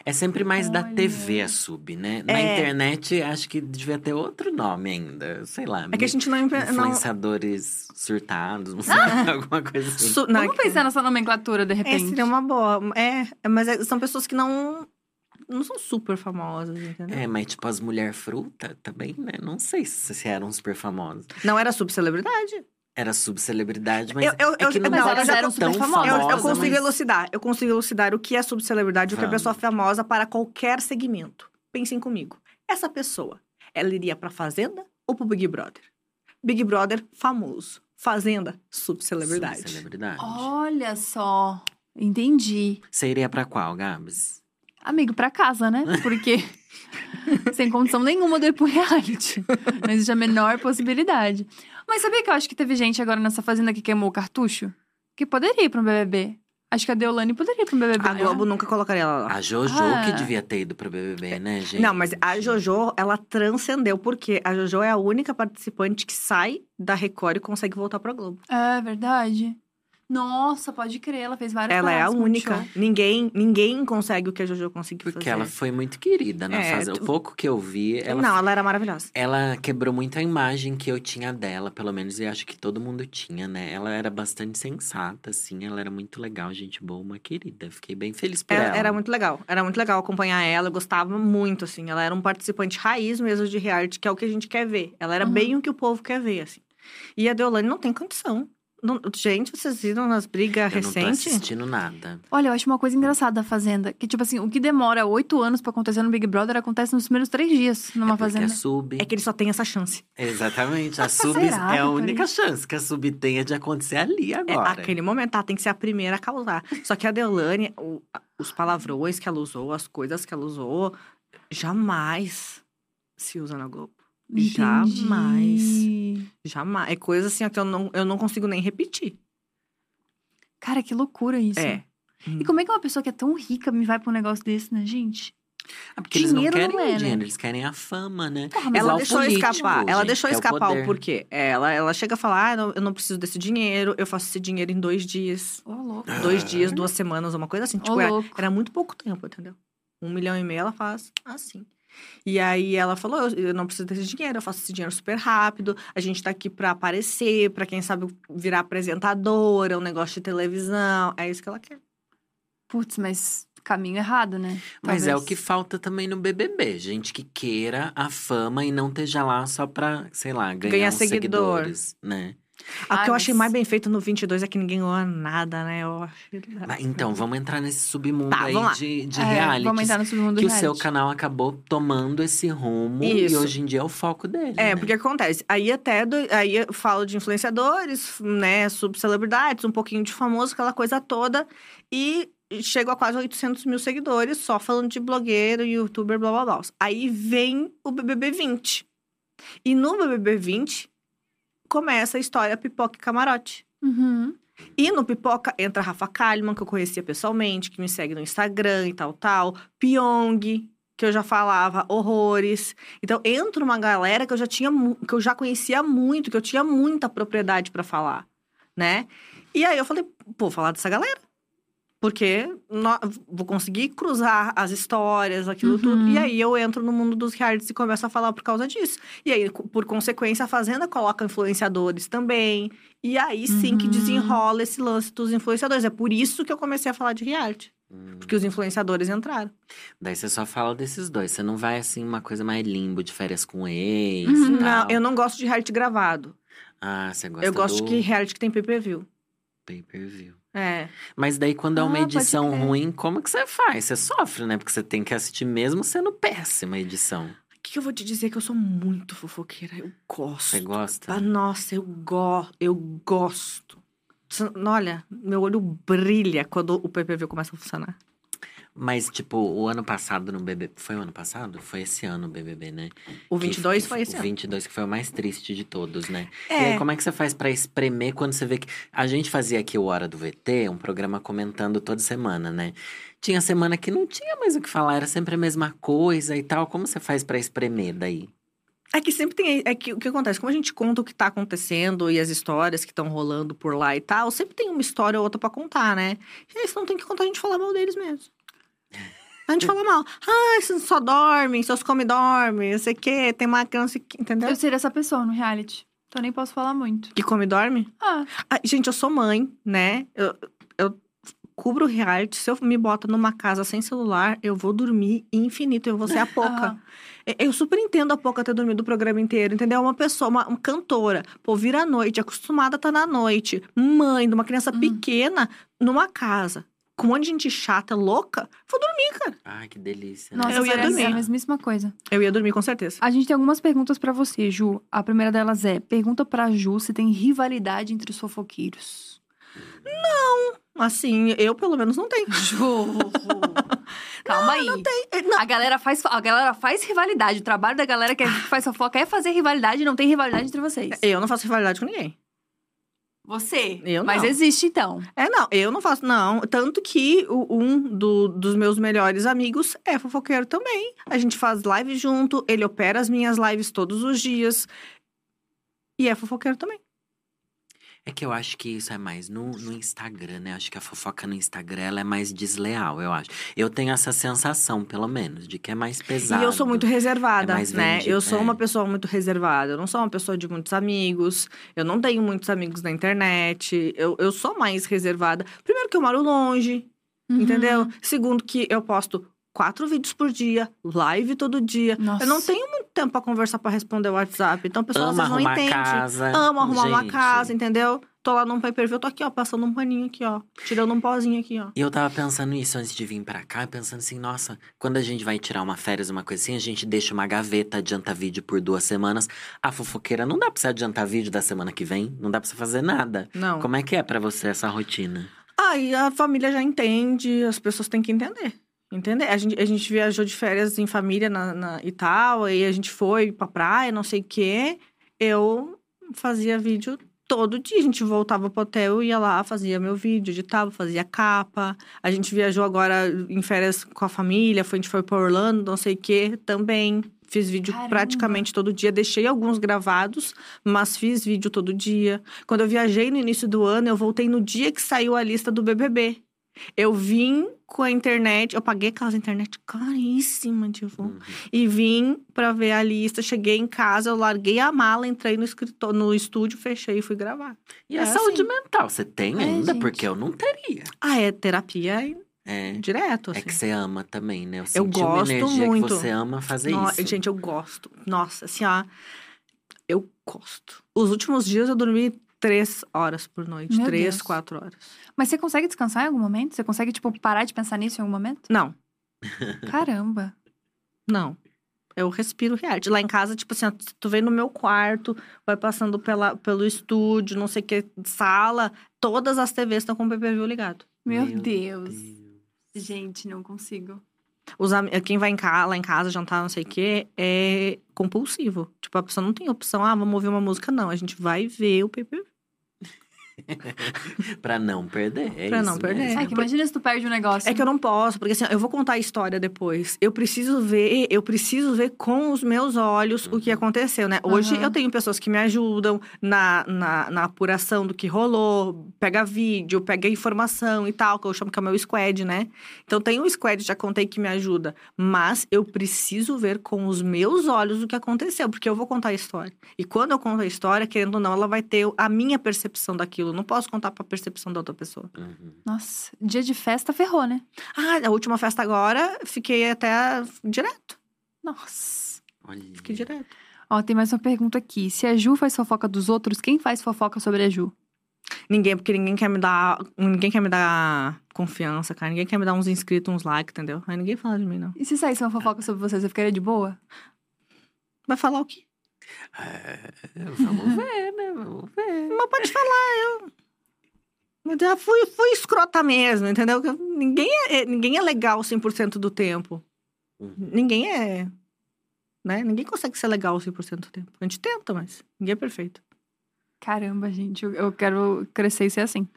É sempre mais da Olha. TV a sub, né? Na É. internet, acho que devia ter outro nome ainda. Sei lá. É que a gente não... impe- não Influenciadores surtados, não sei, alguma coisa assim. su- não, é Vamos que- pensar nessa nomenclatura, de É, repente. seria uma boa. É, é, mas é- são pessoas que não... Não são super famosas, entendeu? É, mas tipo, as mulher fruta também, né? Não sei se, se eram super famosas. Não era subcelebridade. Era subcelebridade, mas Eu- eu- é que eu- não mas elas eram tão super famosas. Eu, famosa, eu consigo mas- elucidar. Eu consigo elucidar o que é subcelebridade e o que é Vamos. pessoa famosa para qualquer segmento. Pensem comigo. Essa pessoa, ela iria pra Fazenda ou pro Big Brother? Big Brother, famoso. Fazenda, subcelebridade. Subcelebridade. Olha só. Entendi. Você iria pra qual, Gabs? Amigo, pra casa, né? Porque sem condição nenhuma de ir pro reality. Não existe a menor possibilidade. Mas sabia que eu acho que teve gente agora nessa fazenda que queimou o cartucho? Que poderia ir pra um BBB. Acho que a Deolane poderia ir pra um BBB. A Globo nunca colocaria ela lá. A Jojo Ah. que devia ter ido pro BBB, né, gente? Não, mas a Jojo, ela transcendeu, porque a Jojo é a única participante que sai da Record e consegue voltar pra Globo. É verdade. Nossa, pode crer, ela fez várias Ela é a única. Ninguém, ninguém consegue o que a Jojo conseguiu Porque fazer. ela foi muito querida na É, fase. tu- O pouco que eu vi, ela Não, ela era maravilhosa. Ela quebrou muito a imagem que eu tinha dela, pelo menos, e acho que todo mundo tinha, né? Ela era bastante sensata, assim, ela era muito legal, gente boa, uma querida. Fiquei bem feliz por Era, ela. era muito legal. Era muito legal acompanhar ela. Eu gostava muito, assim. Ela era um participante raiz mesmo de reality, que é o que a gente quer ver. Ela era Uhum. bem o que o povo quer ver, assim. E a Deolane não tem condição. Não- gente, vocês viram nas brigas Eu não tô recentes? assistindo nada. Olha, eu acho uma coisa engraçada da Fazenda. Que, tipo assim, o que demora oito anos pra acontecer no Big Brother acontece nos primeiros três dias numa é Fazenda. é sub. É que ele só tem essa chance. Exatamente. A sub Será é a única isso? chance que a sub tem é de acontecer ali É agora. aquele momento, tá? Tem que ser a primeira a causar. Só que a Deolane, o- os palavrões que ela usou, as coisas que ela usou, jamais se usa na Globo. Entendi. Jamais. Jamais. É coisa assim que eu não, eu não consigo nem repetir. Cara, que loucura isso. É. E como é que uma pessoa que é tão rica me vai pra um negócio desse, né, gente? Ah, porque eles não Dinheiro querem não é, o né? dinheiro, eles querem a fama, né? Porra, mas Ela igual deixou político, escapar. Ela gente, deixou que é o escapar o, poder. porquê. Ela, ela chega a falar: ah, não, eu não preciso desse dinheiro, eu faço esse dinheiro em dois dias. Ô, louco. Dois Ah. dias, duas semanas, uma coisa assim. Tipo, é- louco. era muito pouco tempo, entendeu? Um milhão e meio ela faz assim. E aí ela falou: eu, eu não preciso desse dinheiro, eu faço esse dinheiro super rápido. A gente tá aqui pra aparecer, pra quem sabe virar apresentadora, um negócio de televisão. É isso que ela quer. Putz, mas caminho errado, né? Mas é o Talvez. que falta também no BBB. Gente que queira a fama e não esteja lá só pra, sei lá, ganhar, seguidor. seguidores, né? O Ai, que eu achei mas- mais bem feito no 22 é que ninguém ganhou nada, né? Eu então, vamos entrar nesse submundo Tá, aí de, de É, reality. Vamos entrar no submundo que o seu canal acabou tomando esse rumo e Isso. hoje em dia é o foco dele. É, né? porque acontece. Aí até do- aí eu falo de influenciadores, né, subcelebridades, um pouquinho de famoso, aquela coisa toda. E chego a quase 800 mil seguidores, só falando de blogueiro, youtuber, blá blá blá. Aí vem o BBB 20. E no BBB 20 começa a história Pipoca e Camarote. Uhum. E no Pipoca entra a Rafa Kalimann, que eu conhecia pessoalmente, que me segue no Instagram e tal, tal. Pyong, que eu já falava horrores. Então, entra uma galera que eu já tinha, que eu já conhecia muito, que eu tinha muita propriedade pra falar, né? E aí eu falei, pô, falar dessa galera. Porque nó- vou conseguir cruzar as histórias, aquilo Uhum. tudo. E aí eu entro no mundo dos realities e começo a falar por causa disso. E aí, por consequência, a Fazenda coloca influenciadores também. E aí sim que Uhum. desenrola esse lance dos influenciadores. É por isso que eu comecei a falar de reality. Hum. Porque os influenciadores entraram. Daí você só fala desses dois. Você não vai assim, uma coisa mais limbo de férias com ex Uhum. Não, eu não gosto de reality gravado. Ah, você gosta eu gosto do de reality que tem pay-per-view. pay-per-view. É. Mas daí, quando é uma Ah, edição ruim, como que você faz? Você sofre, né? Porque você tem que assistir mesmo sendo péssima a edição. O que, que eu vou te dizer? Que eu sou muito fofoqueira. Eu gosto. Você gosta? Ah, nossa, eu, go eu gosto. Olha, meu olho brilha quando o PPV começa a funcionar. Mas, tipo, o ano passado no BBB. Foi o ano passado? Foi esse ano o BBB, né? O Que- 22 que foi esse O ano. 22 que foi o mais triste de todos, né? E É. aí, como é que você faz pra espremer quando você vê que. A gente fazia aqui o Hora do VT, um programa comentando toda semana, né? Tinha semana que não tinha mais o que falar, era sempre a mesma coisa e tal. Como você faz pra espremer daí? É que sempre tem. É que o que acontece? Como a gente conta o que tá acontecendo e as histórias que estão rolando por lá e tal, sempre tem uma história ou outra pra contar, né? E aí, se não tem que contar, a gente fala mal deles mesmo. A gente fala mal. Ah, vocês só dormem, seus come dorme, não sei o quê, tem uma criança que. Entendeu? Eu seria essa pessoa no reality. Então nem posso falar muito. Que come dorme? Ah, Ah, gente, eu sou mãe, né? Eu, eu cubro reality. Se eu me bota numa casa sem celular, eu vou dormir infinito. Eu vou ser a pouca. Eu super entendo a pouca ter dormido o programa inteiro, entendeu? Uma pessoa, uma, uma cantora, pô, vira à noite, acostumada a estar na noite, mãe de uma criança Uhum. pequena, numa casa, com um monte de gente chata, louca, vou dormir, cara. Ai, que delícia. né? Nossa, Eu ia dormir. a mesmíssima coisa. Eu ia dormir com certeza. A gente tem algumas perguntas pra você, Ju. A primeira delas é: pergunta pra Ju se tem rivalidade entre os fofoqueiros. Assim, eu pelo menos não tenho. Ju! Calma aí. É, Não, A galera faz, a galera faz rivalidade. O trabalho da galera que faz fofoca é fazer rivalidade, não tem rivalidade entre vocês. eu não faço rivalidade com ninguém. Você. Eu Mas não. existe então. É, não, eu não faço, não. Tanto que o- um do- dos meus melhores amigos é fofoqueiro também. A gente faz live junto, ele opera as minhas lives todos os dias. E é fofoqueiro também. É que eu acho que isso é mais no, no Instagram, né? Acho que a fofoca no Instagram ela é mais desleal, eu acho. Eu tenho essa sensação, pelo menos, de que é mais pesado. E eu sou muito reservada, É né? vendido, eu sou é. uma pessoa muito reservada. Eu não sou uma pessoa de muitos amigos. Eu não tenho muitos amigos na internet. Eu, eu sou mais reservada. Primeiro que eu moro longe, Uhum. entendeu? Segundo que eu posto quatro vídeos por dia, live todo dia. Nossa. Eu não tenho muito tempo pra conversar, pra responder o WhatsApp. Então, o pessoal Ama às vezes não arrumar entende. casa. Amo arrumar uma Gente. casa, entendeu? Tô lá num pay-per-view, tô aqui, ó, passando um paninho aqui, ó. Tirando um pozinho aqui, ó. E eu tava pensando nisso antes de vir pra cá, pensando assim, nossa, quando a gente vai tirar uma férias, uma coisa assim, a gente deixa uma gaveta, adianta vídeo por duas semanas. A fofoqueira não dá pra você adiantar vídeo da semana que vem, não dá pra você fazer nada. Não. Como é que é pra você essa rotina? Aí a família já entende, as pessoas têm que entender. Entender? A gente, a gente viajou de férias em família na, na, e tal, aí a gente foi pra praia, não sei o quê. Eu fazia vídeo todo dia. A gente voltava pro hotel, ia lá, fazia meu vídeo, editava, fazia capa. A gente viajou agora em férias com a família, foi, a gente foi pra Orlando, não sei o quê, também. Fiz vídeo Caramba. praticamente todo dia. Deixei alguns gravados, mas fiz vídeo todo dia. Quando eu viajei no início do ano, eu voltei no dia que saiu a lista do BBB. Eu vim com a internet, eu paguei aquelas internet caríssima, tipo. Uhum. E vim pra ver a lista, cheguei em casa, eu larguei a mala, entrei no escritório, no estúdio, fechei e fui gravar. E a É saúde assim. mental, você tem É, ainda? gente. Porque eu não teria. Ah, é terapia É. direto, assim. É que você ama também, né? Eu, Eu gosto energia muito. que você ama fazer No- isso. Gente, eu gosto. Nossa, assim, ó. Eu gosto. Os últimos dias eu dormi três horas por noite. Meu três, Deus. quatro horas. Mas você consegue descansar em algum momento? Você consegue, tipo, parar de pensar nisso em algum momento? Não, Caramba. não. Eu respiro reality. Lá em casa, tipo assim, tu vem no meu quarto, vai passando pela, pelo estúdio, não sei o que, sala. Todas as TVs estão com o PPV ligado. Meu, Meu Deus. Gente, não consigo. Os, quem vai em casa, lá em casa jantar, não sei o que, é compulsivo. Tipo, a pessoa não tem opção, ah, vamos ouvir uma música. Não, a gente vai ver o PPV. pra não perder. É Pra não isso perder. mesmo. Ai, que imagina se tu perde um negócio. É que eu não posso, porque assim, eu vou contar a história depois. Eu preciso ver, eu preciso ver com os meus olhos o que aconteceu, né? Hoje Aham. eu tenho pessoas que me ajudam na, na, na apuração do que rolou, pega vídeo, pega informação e tal, que eu chamo que é o meu squad, né? Então tem um squad, já contei, que me ajuda. Mas eu preciso ver com os meus olhos o que aconteceu, porque eu vou contar a história. E quando eu conto a história, querendo ou não, ela vai ter a minha percepção daquilo. Aquilo. Não posso contar pra percepção da outra pessoa. Uhum. Nossa, dia de festa ferrou, né? Ah, a última festa agora, fiquei até direto. Nossa. Olha. Fiquei direto. Ó, tem mais uma pergunta aqui. Se a Ju faz fofoca dos outros, quem faz fofoca sobre a Ju? Ninguém, porque ninguém quer me dar. Ninguém quer me dar confiança, cara. Ninguém quer me dar uns inscritos, uns likes, entendeu? Aí ninguém fala de mim, não. E se saísse uma fofoca sobre você, você ficaria de boa? Vai falar o quê? É, vamos ver, né? Vamos ver. Mas pode falar, eu. Mas já fui, fui escrota mesmo, entendeu? Eu- Ninguém é, ninguém é legal 100% do tempo. Uhum. Ninguém é. Né? Ninguém consegue ser legal 100% do tempo. A gente tenta, mas ninguém é perfeito. Caramba, gente, eu, eu quero crescer e ser assim.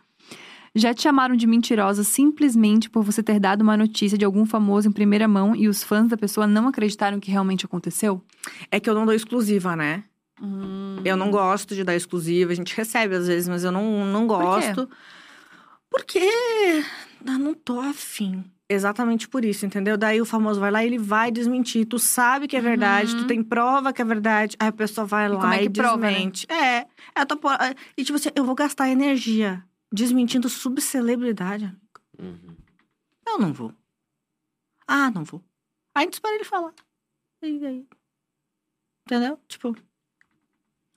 Já te chamaram de mentirosa simplesmente por você ter dado uma notícia de algum famoso em primeira mão e os fãs da pessoa não acreditaram que realmente aconteceu? É que eu não dou exclusiva, né? Hum. Eu não gosto de dar exclusiva. A gente recebe às vezes, mas eu não, não quê? gosto. Porque eu não tô afim. Exatamente por isso, entendeu? Daí o famoso vai lá e ele vai desmentir. Tu sabe que é verdade, Uhum. tu tem prova que é verdade. Aí a pessoa vai lá como é e que prova, né? desmente. É, eu tô, por- E tipo assim, eu vou gastar energia desmentindo subcelebridade. amigo. Uhum. Eu não vou. Ah, não vou. Aí a gente espera ele falar. E aí? Entendeu? Tipo,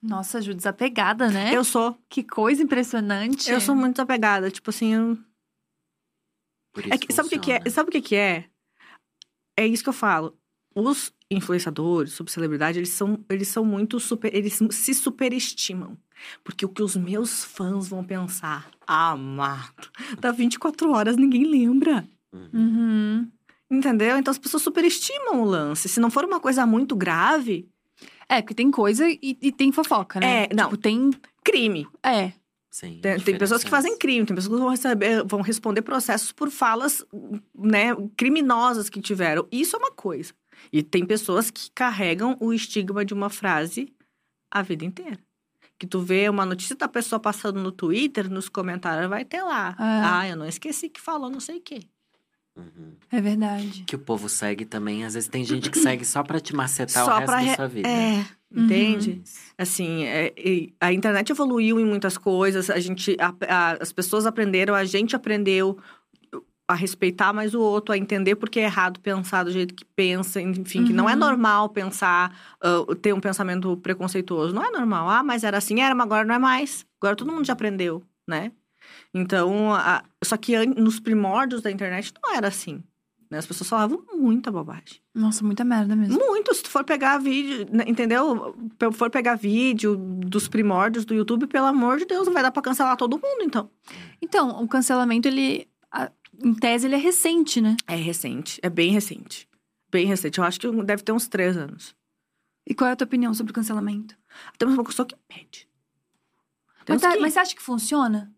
Nossa, Ju, desapegada, né? eu sou. Que coisa impressionante. Eu sou muito desapegada. Tipo assim, eu... Por É isso que, sabe o que, que é? Sabe o que, que é? É isso que eu falo. Os influenciadores, subcelebridade, eles são, eles são muito super. Eles se superestimam. Porque o que os meus fãs vão pensar, amado, dá 24 horas, ninguém lembra. Uhum. Uhum. Entendeu? Então as pessoas superestimam o lance. Se não for uma coisa muito grave, É, porque tem coisa e, e tem fofoca, né? É, não. Tipo, tem. crime. É. Sim, Tem, tem pessoas que fazem crime, tem pessoas que vão, receber, vão responder processos por falas né, criminosas que tiveram. Isso é uma coisa. E tem pessoas que carregam o estigma de uma frase a vida inteira. Que tu vê uma notícia da pessoa passando no Twitter, nos comentários vai ter lá. Ah. Ah, eu não esqueci que falou não sei o quê. Uhum. É verdade. Que o povo segue também. Às vezes tem gente que segue só pra te macetar o Só resto pra da sua vida. É, Uhum. entende? Assim, é, a internet evoluiu em muitas coisas, a gente, a- a- as pessoas aprenderam, a gente aprendeu a respeitar mais o outro, a entender porque é errado pensar do jeito que pensa, enfim, que não é Uhum. normal pensar, ah, ter um pensamento preconceituoso. Não é normal. Ah, mas era assim, era, mas agora não é mais. Agora todo mundo já aprendeu, né? Então, a- só que nos primórdios da internet não era assim. né? As pessoas falavam muita bobagem. Nossa, muita merda mesmo. Muito, se tu for pegar vídeo, né, entendeu? Se for pegar vídeo dos primórdios do YouTube, pelo amor de Deus, não vai dar pra cancelar todo mundo, então. Então, o cancelamento, ele. Em tese, ele é recente, né? É recente, é bem recente. Bem recente. Eu acho que deve ter uns três anos. E qual é a tua opinião sobre o cancelamento? Temos uma pessoa que pede. Mas, tá- que- mas você acha que funciona?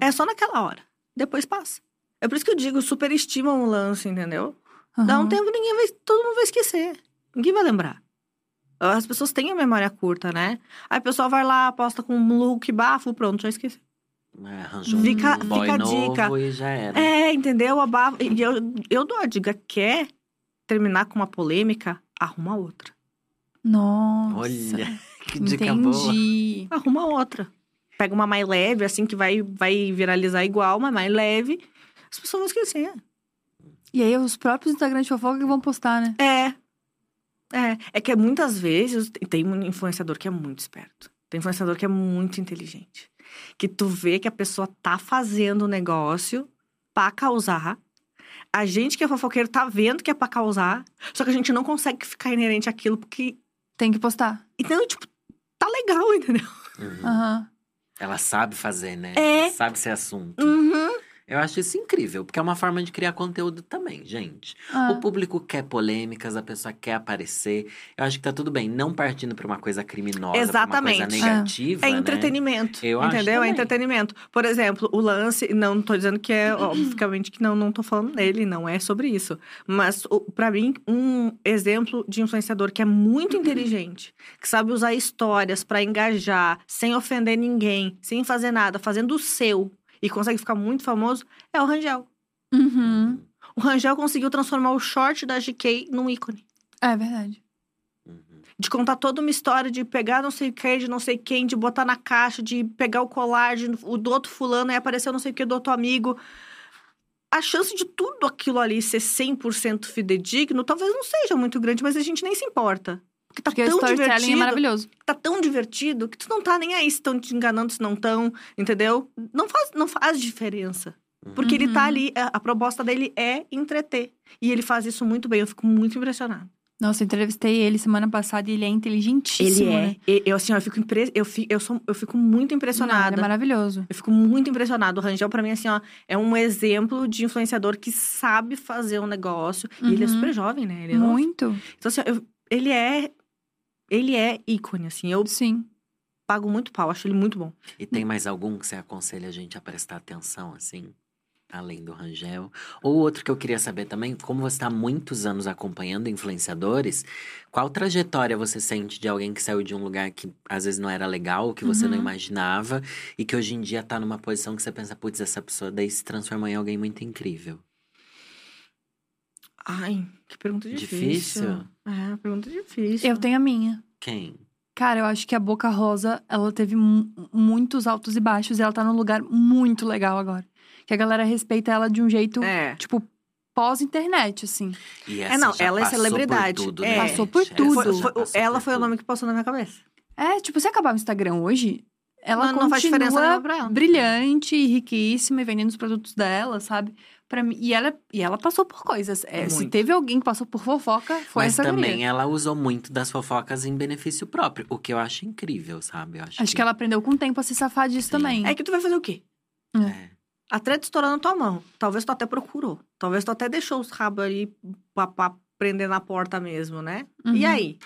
É só naquela hora. Depois passa. É por isso que eu digo, superestimam o lance, entendeu? Dá um tempo, ninguém vai. Todo mundo vai esquecer. Ninguém vai lembrar. As pessoas têm a memória curta, né? Aí o pessoal vai lá, aposta com um look bafo, pronto, já esqueci. É, Arranjou Fica- um boy fica a novo dica. e já era. É, entendeu? E eu, eu dou a dica: quer terminar com uma polêmica? Arruma outra. Nossa. Olha, que dica boa. Entendi. Arruma outra. Pega uma mais leve, assim, que vai, vai viralizar igual, mas mais leve. As pessoas vão esquecer. E aí, os próprios Instagram de fofoca que vão postar, né? É. É. É que muitas vezes tem um influenciador que é muito esperto. Tem influenciador que é muito inteligente. Que tu vê que a pessoa tá fazendo o negócio pra causar. A gente que é fofoqueiro tá vendo que é pra causar. Só que a gente não consegue ficar inerente àquilo porque. Tem que postar. Então, tipo, tá legal, entendeu? Uhum. Aham. Ela sabe fazer, né? É. Sabe ser assunto. Uhum. Eu acho isso incrível, porque é uma forma de criar conteúdo também, gente. Ah. O público quer polêmicas, a pessoa quer aparecer. Eu acho que tá tudo bem, não partindo pra uma coisa criminosa, Exatamente. uma coisa negativa, É né? entretenimento. Eu acho entendeu? É também. entretenimento. Por exemplo, o lance, não tô dizendo que é, obviamente que não, não tô falando dele, não é sobre isso. Mas, pra mim, um exemplo de influenciador que é muito inteligente, que sabe usar histórias pra engajar, sem ofender ninguém, sem fazer nada, fazendo o seu e consegue ficar muito famoso, é o Rangel. Uhum. O Rangel conseguiu transformar o short da GK num ícone. É verdade. Uhum. De contar toda uma história, de pegar não sei o que, de não sei quem, de botar na caixa, de pegar o colar de, o do outro fulano e aparecer não sei o que do outro amigo. A chance de tudo aquilo ali ser 100% fidedigno talvez não seja muito grande, mas a gente nem se importa. Porque tá Porque o tão storytelling é divertido maravilhoso. tá tão divertido que tu não tá nem aí se estão te enganando, se não estão, entendeu? Não faz, não faz diferença. Porque ele tá Uhum. ali, a, a proposta dele é entreter. E ele faz isso muito bem, eu fico muito impressionada. Nossa, eu entrevistei ele semana passada e ele é inteligentíssimo, né? E- Eu, assim, eu fico, impre... eu, fico, eu, sou, eu fico muito Não, ele impressionada. é maravilhoso. Eu fico muito impressionada. O Rangel, pra mim, assim, ó, é um exemplo de influenciador que sabe fazer um negócio. E ele é Uhum. super jovem, né? Ele é. Muito. Então, assim, eu- ele é. Ele é ícone, assim. Eu Sim. pago muito pau, acho ele muito bom. E tem mais algum que você aconselha a gente a prestar atenção, assim? Além do Rangel. Ou outro que eu queria saber também, como você está há muitos anos acompanhando influenciadores, qual trajetória você sente de alguém que saiu de um lugar que às vezes não era legal, que você não Uhum. imaginava, e que hoje em dia tá numa posição que você pensa, putz, essa pessoa daí se transformou em alguém muito incrível. Ai, que pergunta difícil. Difícil? É, pergunta difícil. Eu tenho a minha. Quem? Cara, eu acho que a Boca Rosa, ela teve mu- muitos altos e baixos e ela tá num lugar muito legal agora. Que a galera respeita ela de um jeito, É. tipo, pós-internet, assim. E É, não, já ela é passou celebridade. Por tudo, É. né, Passou gente? por Essa tudo. Foi- foi- passou ela por foi o tudo. nome que passou na minha cabeça. É, tipo, se acabar o Instagram hoje, ela não, não faz continua diferença ela. brilhante, riquíssima e vendendo os produtos dela, sabe? Pra mim, e, ela, e ela passou por coisas. É, se teve alguém que passou por fofoca, foi Mas essa também guria. ela usou muito das fofocas em benefício próprio, o que eu acho incrível, sabe? Eu acho, Acho que ela aprendeu com o tempo a se safar disso Sim. também. É que tu vai fazer o quê? É. A treta estourou na tua mão. Talvez tu até procurou. Talvez tu até deixou os rabos ali pra, pra prender na porta mesmo, né? E Uhum. aí?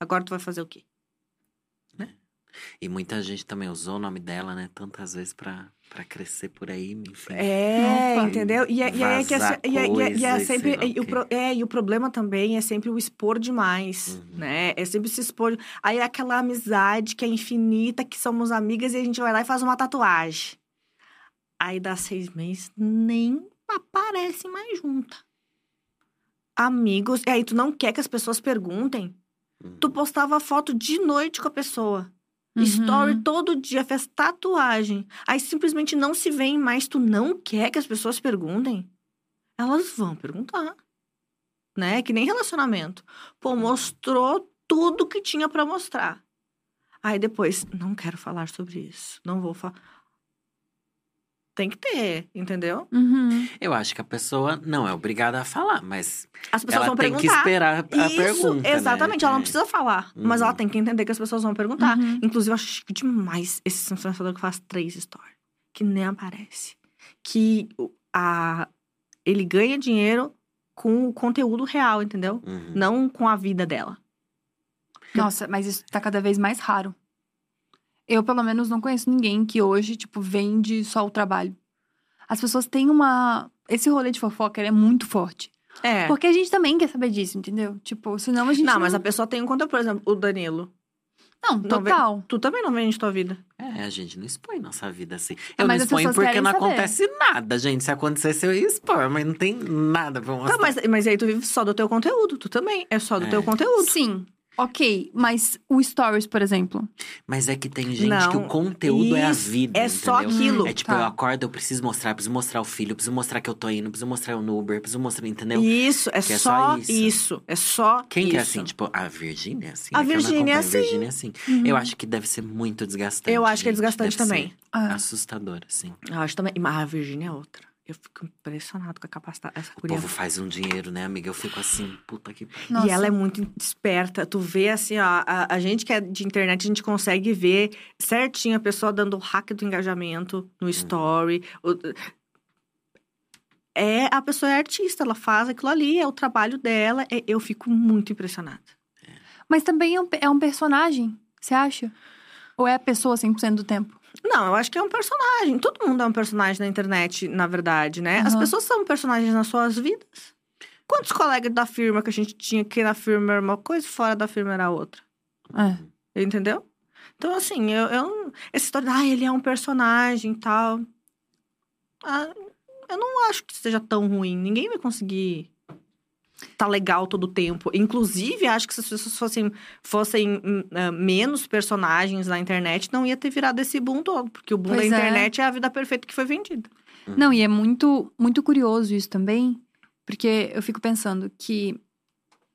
Agora tu vai fazer o quê? E muita gente também usou o nome dela, né? Tantas vezes pra, pra crescer por aí, enfim. É, Opa. entendeu? E, é- e é que é, e é- é- e é sempre. E o, pro- é, e o problema também é sempre o expor demais, Uhum. né? É sempre se expor. Aí é aquela amizade que é infinita, que somos amigas e a gente vai lá e faz uma tatuagem. Aí dá seis meses, nem aparece mais junta. Amigos, e aí tu não quer que as pessoas perguntem? Uhum. Tu postava foto de noite com a pessoa. Uhum. Story todo dia, fez tatuagem. Aí simplesmente não se vêem mais, tu não quer que as pessoas perguntem? Elas vão perguntar. Né? Que nem relacionamento. Pô, mostrou tudo que tinha pra mostrar. Aí depois, não quero falar sobre isso. Não vou falar. Tem que ter, entendeu? Uhum. Eu acho que a pessoa não é obrigada a falar, mas As pessoas ela vão tem perguntar. que esperar a Isso, pergunta. né? exatamente. Ela não É. precisa falar. Mas Uhum. ela tem que entender que as pessoas vão perguntar. Uhum. Inclusive, eu acho chique demais esse influenciador que faz três stories. Que nem aparece. Que a, ele ganha dinheiro com o conteúdo real, entendeu? Uhum. Não com a vida dela. Nossa, mas isso tá cada vez mais raro. Eu, pelo menos, não conheço ninguém que hoje, tipo, vende só o trabalho. As pessoas têm uma. Esse rolê de fofoca ele é muito forte. É. Porque a gente também quer saber disso, entendeu? Tipo, senão a gente. Não, mas a pessoa tem um conteúdo, por exemplo, o Danilo. Não, não vê- total. Tu também não vende tua vida. É, a gente não expõe nossa vida assim. Ah, Eu não mas as exponho pessoas porque não saber. acontece nada, gente. Se acontecesse, eu ia expor, mas não tem nada pra mostrar. Tá, mas, mas aí tu vive só do teu conteúdo. Tu também. É só do É. teu conteúdo. Sim. Ok, mas o Stories, por exemplo. Mas é que tem gente que Não, o conteúdo é a isso, vida. é só entendeu? aquilo. É tipo, Tá. eu acordo, eu preciso mostrar, eu preciso mostrar o filho, eu preciso mostrar que eu tô indo, preciso mostrar o Uber, preciso mostrar, entendeu? Isso, é, Que é só, só isso. isso. É só Quem isso. que é assim? Tipo, a Virgínia é assim? A É que eu não Virgínia é acompanho, A Virgínia é assim. Eu acho que deve ser muito desgastante. Eu acho que é gente. desgastante Deve também. ser Ah, Assustador, assim. Eu acho também. Mas a Virgínia é outra. Eu fico impressionado com a capacidade dessa O guria. povo faz um dinheiro, né, amiga? Eu fico assim, puta que pariu. nossa. E ela é muito esperta. Tu vê assim, ó, a, a gente que é de internet, a gente consegue ver certinho a pessoa dando o hack do engajamento Uhum. no story. O- é, a pessoa é artista, ela faz aquilo ali, é o trabalho dela. é- eu fico muito impressionada. Mas também é um, é um personagem, você acha? Ou é a pessoa 100% do tempo? Não, eu acho que é um personagem. Todo mundo é um personagem na internet, na verdade, né? As Aham. pessoas são personagens nas suas vidas. Quantos colegas da firma que a gente tinha que na firma era uma coisa, fora da firma era outra? É. Entendeu? Então, assim, eu, eu essa história, ah, ele é um personagem e tal. Ah, eu não acho que seja tão ruim. Ninguém vai conseguir. Tá legal todo o tempo. Inclusive, acho que se as pessoas fossem, fossem hum, ah, menos personagens na internet, não ia ter virado esse boom todo. Porque o boom Pois da é. internet é. a vida perfeita que foi vendida. Não, e é muito, muito curioso isso também, porque eu fico pensando que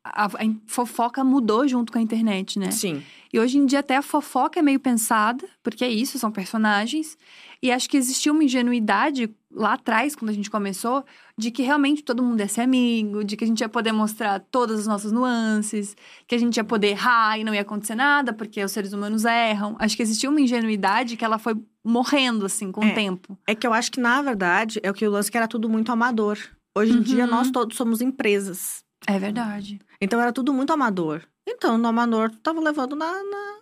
a, a fofoca mudou junto com a internet, né? Sim. E hoje em dia até a fofoca é meio pensada, porque é isso, são personagens. E acho que existia uma ingenuidade lá atrás, quando a gente começou, de que realmente todo mundo ia ser amigo, de que a gente ia poder mostrar todas as nossas nuances, que a gente ia poder errar e não ia acontecer nada, porque os seres humanos erram. Acho que existia uma ingenuidade que ela foi morrendo, assim, com É. o tempo. É que eu acho que, na verdade, é o que o lance que era tudo muito amador. Hoje em dia, Uhum. nós todos somos empresas. É verdade. Então, era tudo muito amador. Então, no amador, tu tava levando na, na-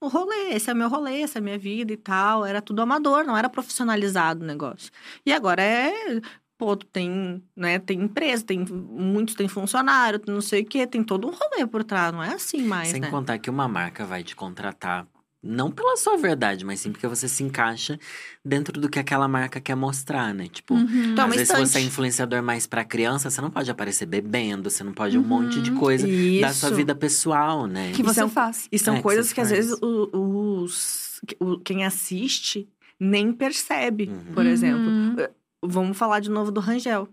no rolê. Esse é meu rolê, essa é minha vida e tal. Era tudo amador, não era profissionalizado o negócio. E agora é... Pô, tu tem, né, tem empresa, tem muitos tem funcionário, não sei o quê, tem todo um rolê por trás, não é assim mais, Sem né? contar que uma marca vai te contratar, não pela sua verdade, mas sim porque você se encaixa dentro do que aquela marca quer mostrar, né? Tipo, Uhum. Às vezes se você é influenciador mais pra criança, você não pode aparecer bebendo, você não pode um monte de Uhum. coisa da sua Isso. vida pessoal, né? que E você são- faz. E são É, que coisas você que, às vezes os, o- quem assiste nem percebe, Uhum. por exemplo. Uhum. Vamos falar de novo do Rangel.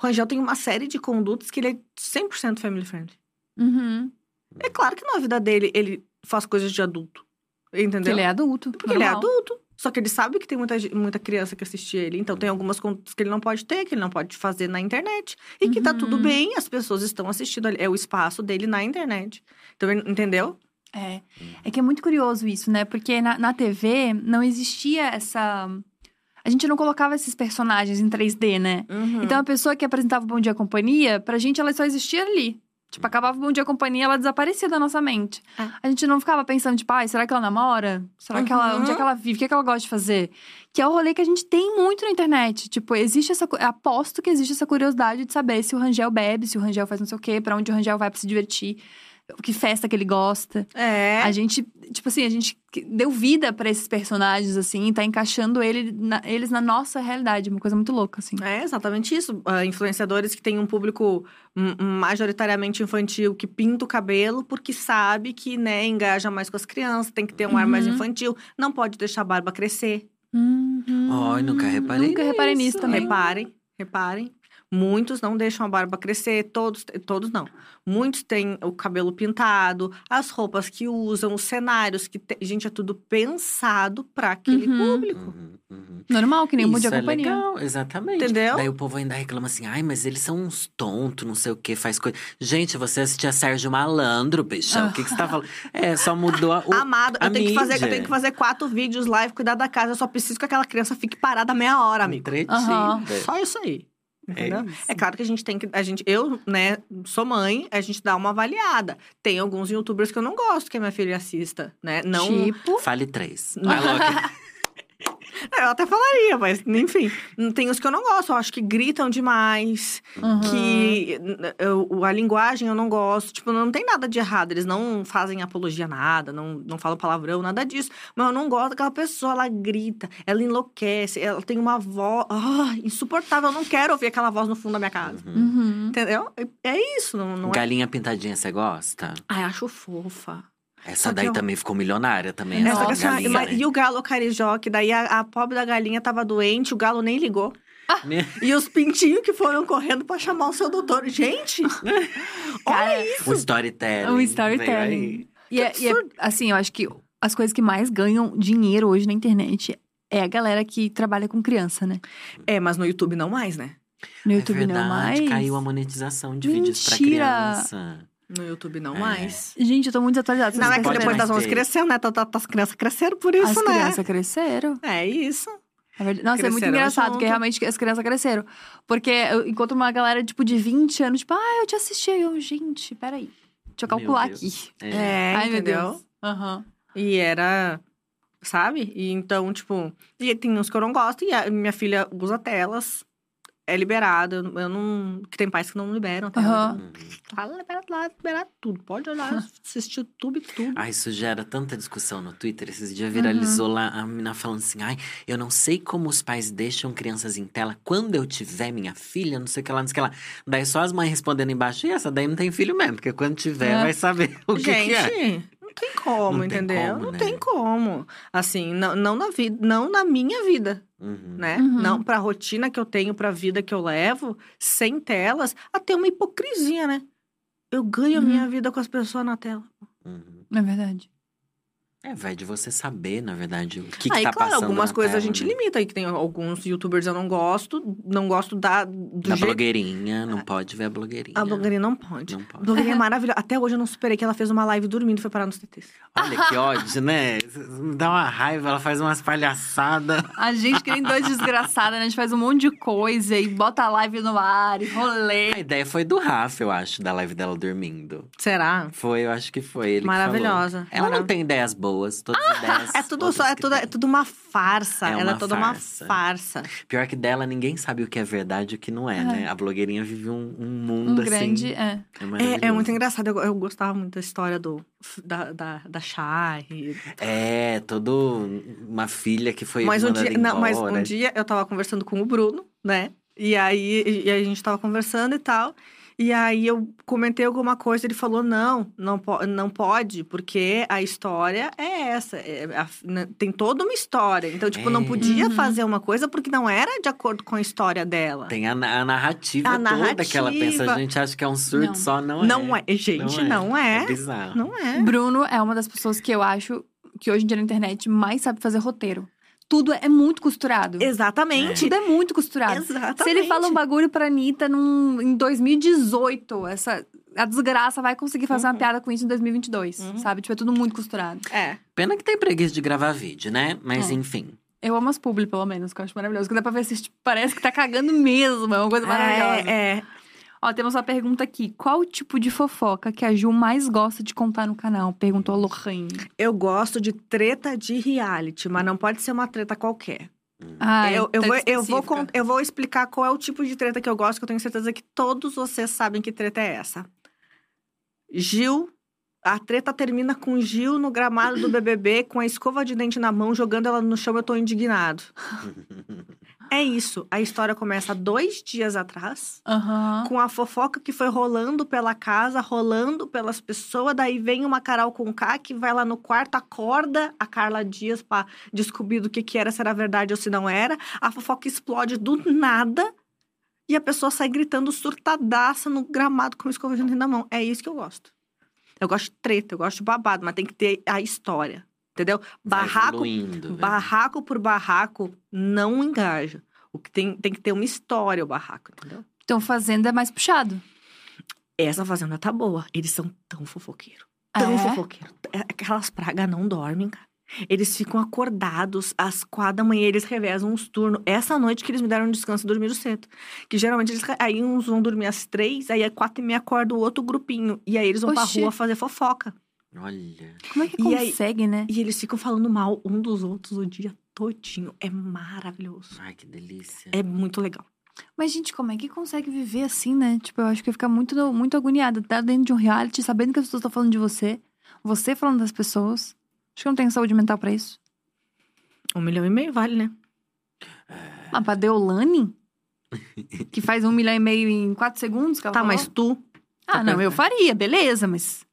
O Rangel tem uma série de condutas que ele é 100% family friendly. Uhum. É claro que na vida dele ele faz coisas de adulto. Porque Entendeu? ele é adulto. Porque ele é normal. adulto. Só que ele sabe que tem muita, muita criança que assiste ele. Então tem algumas condutas que ele não pode ter, que ele não pode fazer na internet. E que tá tudo Uhum. bem, as pessoas estão assistindo. É o espaço dele na internet. Então, entendeu? É. É que é muito curioso isso, né? Porque na, na TV não existia essa. A gente não colocava esses personagens em 3D, né? Uhum. Então a pessoa que apresentava o Bom Dia Companhia, pra gente ela só existia ali. Tipo, acabava o Bom Dia Companhia, ela desaparecia da nossa mente. É. A gente não ficava pensando, tipo, ai, será que ela namora? Será que ela. Uhum. Onde é que ela vive? O que, é que ela gosta de fazer? Que é o rolê que a gente tem muito na internet. Tipo, existe essa. Aposto que existe essa curiosidade de saber se o Rangel bebe, se o Rangel faz não sei o quê, pra onde o Rangel vai pra se divertir, que festa que ele gosta. É. A gente, tipo assim, a gente deu vida pra esses personagens, assim, e tá encaixando ele na- eles na nossa realidade. Uma coisa muito louca, assim. É exatamente isso. Ah, influenciadores que têm um público majoritariamente infantil que pinta o cabelo porque sabe que, né, engaja mais com as crianças, tem que ter um ar mais Uhum. infantil, não pode deixar a barba crescer. Uhum. Ai, nunca reparei Nunca reparei nisso também. Reparem, reparem. Muitos não deixam a barba crescer, todos, todos não. Muitos têm o cabelo pintado, as roupas que usam, os cenários que te- gente é tudo pensado para aquele Uhum. público. Uhum, uhum. Normal, que nem Isso Dia é Companhia. legal, exatamente. Entendeu? Daí o povo ainda reclama assim, ai, mas eles são uns tontos, não sei o que, faz coisa. Gente, você assistia Sérgio Malandro, bichão, o que, que você tá falando? É, só mudou a- o... Amado, a eu tenho, que fazer, eu mídia. tenho que fazer quatro vídeos live, cuidar da casa. Eu só preciso que aquela criança fique parada meia hora, amigo. Entretida. Só isso aí. Isso. É claro que a gente tem que. A gente, eu, né, sou mãe, a gente dá uma avaliada. Tem alguns youtubers que eu não gosto que a minha filha assista, né? Não. Tipo. Fale três. Vai logo. Eu até falaria, mas enfim. Tem os que eu não gosto, eu acho que gritam demais. uhum. Que eu- a linguagem eu não gosto. Tipo, não tem nada de errado. Eles não fazem apologia a nada, não, não falam palavrão, nada disso. Mas eu não gosto daquela pessoa, ela grita, ela enlouquece, ela tem uma voz ah, insuportável. Eu não quero ouvir aquela voz no fundo da minha casa. Uhum. Uhum. Entendeu? É- É isso, não, não é. Galinha pintadinha, você gosta? Ai, acho fofa. Essa Só daí eu- também ficou milionária também. Essa Essa galinha, mas- né? E o galo carijó, que daí a, a pobre da galinha tava doente, o galo nem ligou. Né? E os pintinhos que foram correndo pra chamar o seu doutor. Gente, Cara, O storytelling. um storytelling. E, é, e é- assim, eu acho que as coisas que mais ganham dinheiro hoje na internet é a galera que trabalha com criança, né? É, mas no YouTube não mais, né? No É YouTube verdade, não mais. caiu a monetização de vídeos pra Mentira! criança. No YouTube não É. mais. Gente, eu tô muito desatualizada. Não, é que depois das 11 ter. cresceu, né? Tá, tá, as crianças cresceram por isso, As né? crianças cresceram. É isso. É verdade. Nossa, é muito Cresceram engraçado, junto. porque realmente as crianças cresceram. Porque eu encontro uma galera, tipo, de 20 anos, tipo, ah, eu te assisti. Eu, gente, peraí. Deixa eu calcular aqui. É. É, Ai, meu entendeu? Deus. Aham. E era, sabe? E então, tipo, e tem uns que eu não gosto, e a minha filha usa telas. É liberado. Eu, eu não. Que tem pais que não liberam. Tá, Aham. Uhum. tá liberado lá, liberado tudo. Pode olhar, assistir YouTube, tudo. Ai, isso gera tanta discussão no Twitter. Esses dias viralizou lá a menina falando assim: ai, eu não sei como os pais deixam crianças em tela quando eu tiver minha filha, não sei o que lá, não sei o que lá. Daí só as mães respondendo embaixo, e essa daí não tem filho mesmo, porque quando tiver É. vai saber o que, que é. Tem como, Não tem entendeu? como, não né? tem como. Assim, não, não na vida, não na minha vida, Uhum. né? Uhum. Não pra rotina que eu tenho, pra vida que eu levo, sem telas, até uma hipocrisia, né? Eu ganho a Uhum. minha vida com as pessoas na tela. Uhum. É verdade. É, vai de você saber, na verdade, o que, que Aí, tá claro, passando. algumas na coisas a tela, gente né? limita aí, que tem alguns youtubers eu não gosto, não gosto da, Da jeito. blogueirinha, não pode ver a blogueirinha. A blogueirinha não pode. Não A pode. blogueirinha é maravilhosa. Até hoje eu não superei que ela fez uma live dormindo e foi parar nos TTs. Olha que ódio, né? Me dá uma raiva, ela faz umas palhaçadas. A gente que nem dois desgraçados, né? A gente faz um monte de coisa e bota a live no ar, e rolê. A ideia foi do Rafa, eu acho, da live dela dormindo. Será? Foi, eu acho que foi ele que Maravilhosa. falou. Ela não tem ideias boas, todas as ideias. É tudo só, é tudo, é tudo uma farsa. É Ela uma é toda farsa. uma farsa. Pior que dela, ninguém sabe o que é verdade e o que não é, É. né? A blogueirinha vive um, um Um mundo grande. assim. É. É, É, maravilhoso. é muito engraçado. Eu, eu gostava muito da história do, da, da, da Shai. É, todo uma filha que foi Mas um, dia, não, mas um dia eu tava conversando com o Bruno, né? E aí e a gente tava conversando e tal. E aí eu comentei alguma coisa, ele falou: não, não, po não pode, porque a história é essa. é- a- né, tem toda uma história. Então, tipo, não É. podia Uhum. fazer uma coisa porque não era de acordo com a história dela. Tem a, a narrativa A toda que ela pensa. A gente acha que é um surto Não. só, não é. Não é, gente, não é. É bizarro. Não é. Bruno é uma das pessoas que eu acho que hoje em dia na internet mais sabe fazer roteiro. Tudo é muito costurado. Exatamente. Tudo é muito costurado. Exatamente. Se ele fala um bagulho pra Anitta num, em 2018, essa, a desgraça vai conseguir fazer uma Uhum. piada com isso em 2022, Uhum. sabe? Tipo, é tudo muito costurado. É. Pena que tem preguiça de gravar vídeo, né? Mas É. enfim. Eu amo as publi, pelo menos, que eu acho maravilhoso. Que dá pra ver se tipo, parece que tá cagando mesmo. É uma coisa maravilhosa. É, é. Ó, temos uma pergunta aqui. Qual o tipo de fofoca que a Ju mais gosta de contar no canal? Perguntou a Lohane. Eu gosto de treta de reality, mas não pode ser uma treta qualquer. Ah, eu, eu, treta vou, eu, vou, eu vou explicar qual é o tipo de treta que eu gosto, que eu tenho certeza que todos vocês sabem que treta é essa. Gil. A treta termina com Gil no gramado do BBB, com a escova de dente na mão, jogando ela no chão. Eu tô indignado. É isso. A história começa dois dias atrás. Aham. com a fofoca que foi rolando pela casa, rolando pelas pessoas. Daí vem uma Carol com K que vai lá no quarto, acorda a Carla Dias pra descobrir do que, que era, se era verdade ou se não era. A fofoca explode do nada e a pessoa sai gritando surtadaça no gramado com escova de na mão. É isso que eu gosto. Eu gosto de treta, eu gosto de babado, mas tem que ter a história. Entendeu? Barraco evoluindo, né? Barraco por barraco não engaja. O que tem, tem que ter uma história, o barraco, entendeu? Então, Fazenda é mais puxado. Essa fazenda tá boa. Eles são tão fofoqueiros. Tão É? fofoqueiros. É, Aquelas pragas não dormem, cara. Eles ficam acordados às quatro da manhã, eles revezam uns turnos. Essa noite que eles me deram um descanso e dormiram cedo. Que geralmente eles. Aí uns vão dormir às três, aí às quatro e meia acorda o outro grupinho. E aí eles vão Oxi. pra rua fazer fofoca. Olha. Como é que E aí- consegue, né? E eles ficam falando mal um dos outros o dia todinho. É maravilhoso. Ai, que delícia. É muito legal. Mas, gente, como é que consegue viver assim, né? Tipo, eu acho que eu ficar muito, muito agoniada. Tá dentro de um reality, sabendo que as pessoas estão falando de você. Você falando das pessoas. Acho que eu não tenho saúde mental pra isso. Um milhão e meio vale, né? Ah, pra Deolane? que faz um milhão e meio em quatro segundos, que ela Tá, falou? mas tu. Ah, não, eu faria, beleza, mas...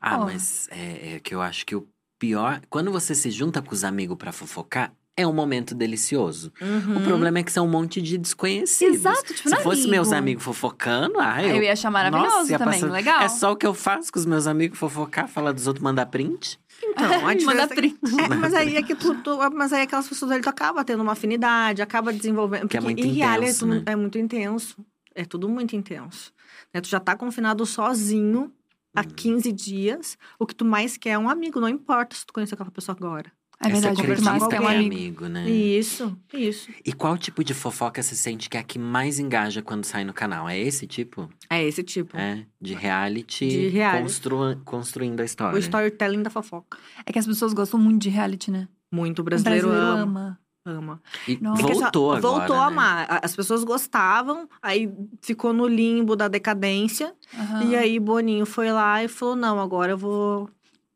Ah, Ó. mas é, é que eu acho que o pior. Quando você se junta com os amigos pra fofocar, é um momento delicioso. O problema é que são um monte de desconhecidos. Exato, tipo, Se não é fosse amigo. meus amigos fofocando, ah, eu. Eu ia achar maravilhoso Nossa, ia também, passar- legal. É só o que eu faço com os meus amigos fofocar, falar dos outros, mandar print. Então, a Manda diferença print. É, mas aí é que tu, tu- mas aí aquelas pessoas ali tu acaba tendo uma afinidade, acaba desenvolvendo. Que é porque muito intenso, é, né? é muito intenso. É tudo muito intenso. Né? Tu já tá confinado sozinho há Uhum. 15 dias. O que tu mais quer é um amigo, não importa se tu conhece aquela pessoa agora. É verdade, Você o que acredita é um amigo. amigo, né? Isso, isso. E qual tipo de fofoca você sente que é a que mais engaja quando sai no canal? É esse tipo? É esse tipo. É, de reality, De reality. constru- construindo a O história. storytelling da fofoca. É que as pessoas gostam muito de reality, né? Muito O brasileiro, ama. ama. Ama. E Nossa. Assim, voltou agora, Voltou a né? amar. As pessoas gostavam, aí ficou no limbo da decadência. Aham. E aí Boninho foi lá e falou: não, agora eu vou.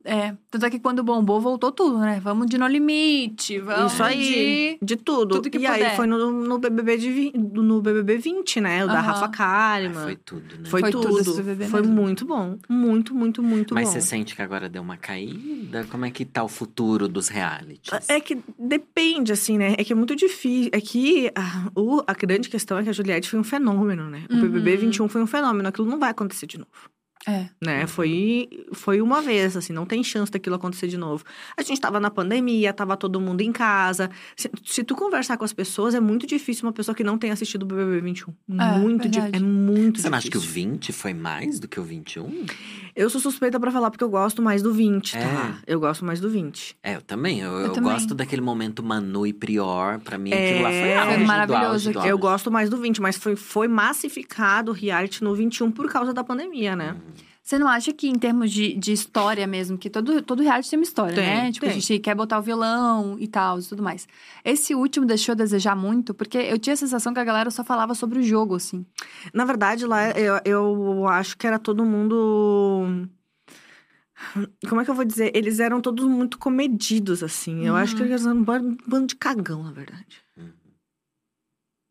É, tanto é que quando bombou, voltou tudo, né? Vamos de No Limite, vamos Isso aí. de... De tudo. tudo que e aí puder. foi no, no, BBB de, vi- no BBB 20, né? O da Aham. Rafa Kalimann. foi tudo, né? Foi, Foi tudo. tudo esse BBB foi mesmo. muito bom. Muito, muito, muito Mas bom. você sente que agora deu uma caída? Como é que tá o futuro dos realities? É que depende, assim, né? É que é muito difícil. É que a, o- a grande questão é que a Juliette foi um fenômeno, né? O Uhum. BBB 21 foi um fenômeno. Aquilo não vai acontecer de novo. É. né? Foi, foi uma vez, assim, não tem chance daquilo acontecer de novo. A gente tava na pandemia, tava todo mundo em casa. Se, se tu conversar com as pessoas, é muito difícil uma pessoa que não tenha assistido o BBB 21. É, muito. É muito Você não difícil. acha que o 20 foi mais do que o 21? Eu sou suspeita pra falar porque eu gosto mais do 20, tá? É. Eu gosto mais do 20. É, eu também. Eu, eu também. gosto daquele momento Manu e Prior. Pra mim, É, aquilo lá foi foi auge do maravilhoso auge do. Eu gosto mais do 20, mas foi, foi massificado o reality no 21 por causa da pandemia, né? Você não acha que em termos de, de história mesmo, que todo, todo reality tem uma história, Tem, né? Tipo, a tem. gente quer botar o vilão e tal e tudo mais. Esse último deixou a desejar muito, porque eu tinha a sensação que a galera só falava sobre o jogo, assim. Na verdade, lá eu, eu acho que era todo mundo. Como é que eu vou dizer? Eles eram todos muito comedidos, assim. Eu acho que Uhum. eles eram um bando de cagão, na verdade.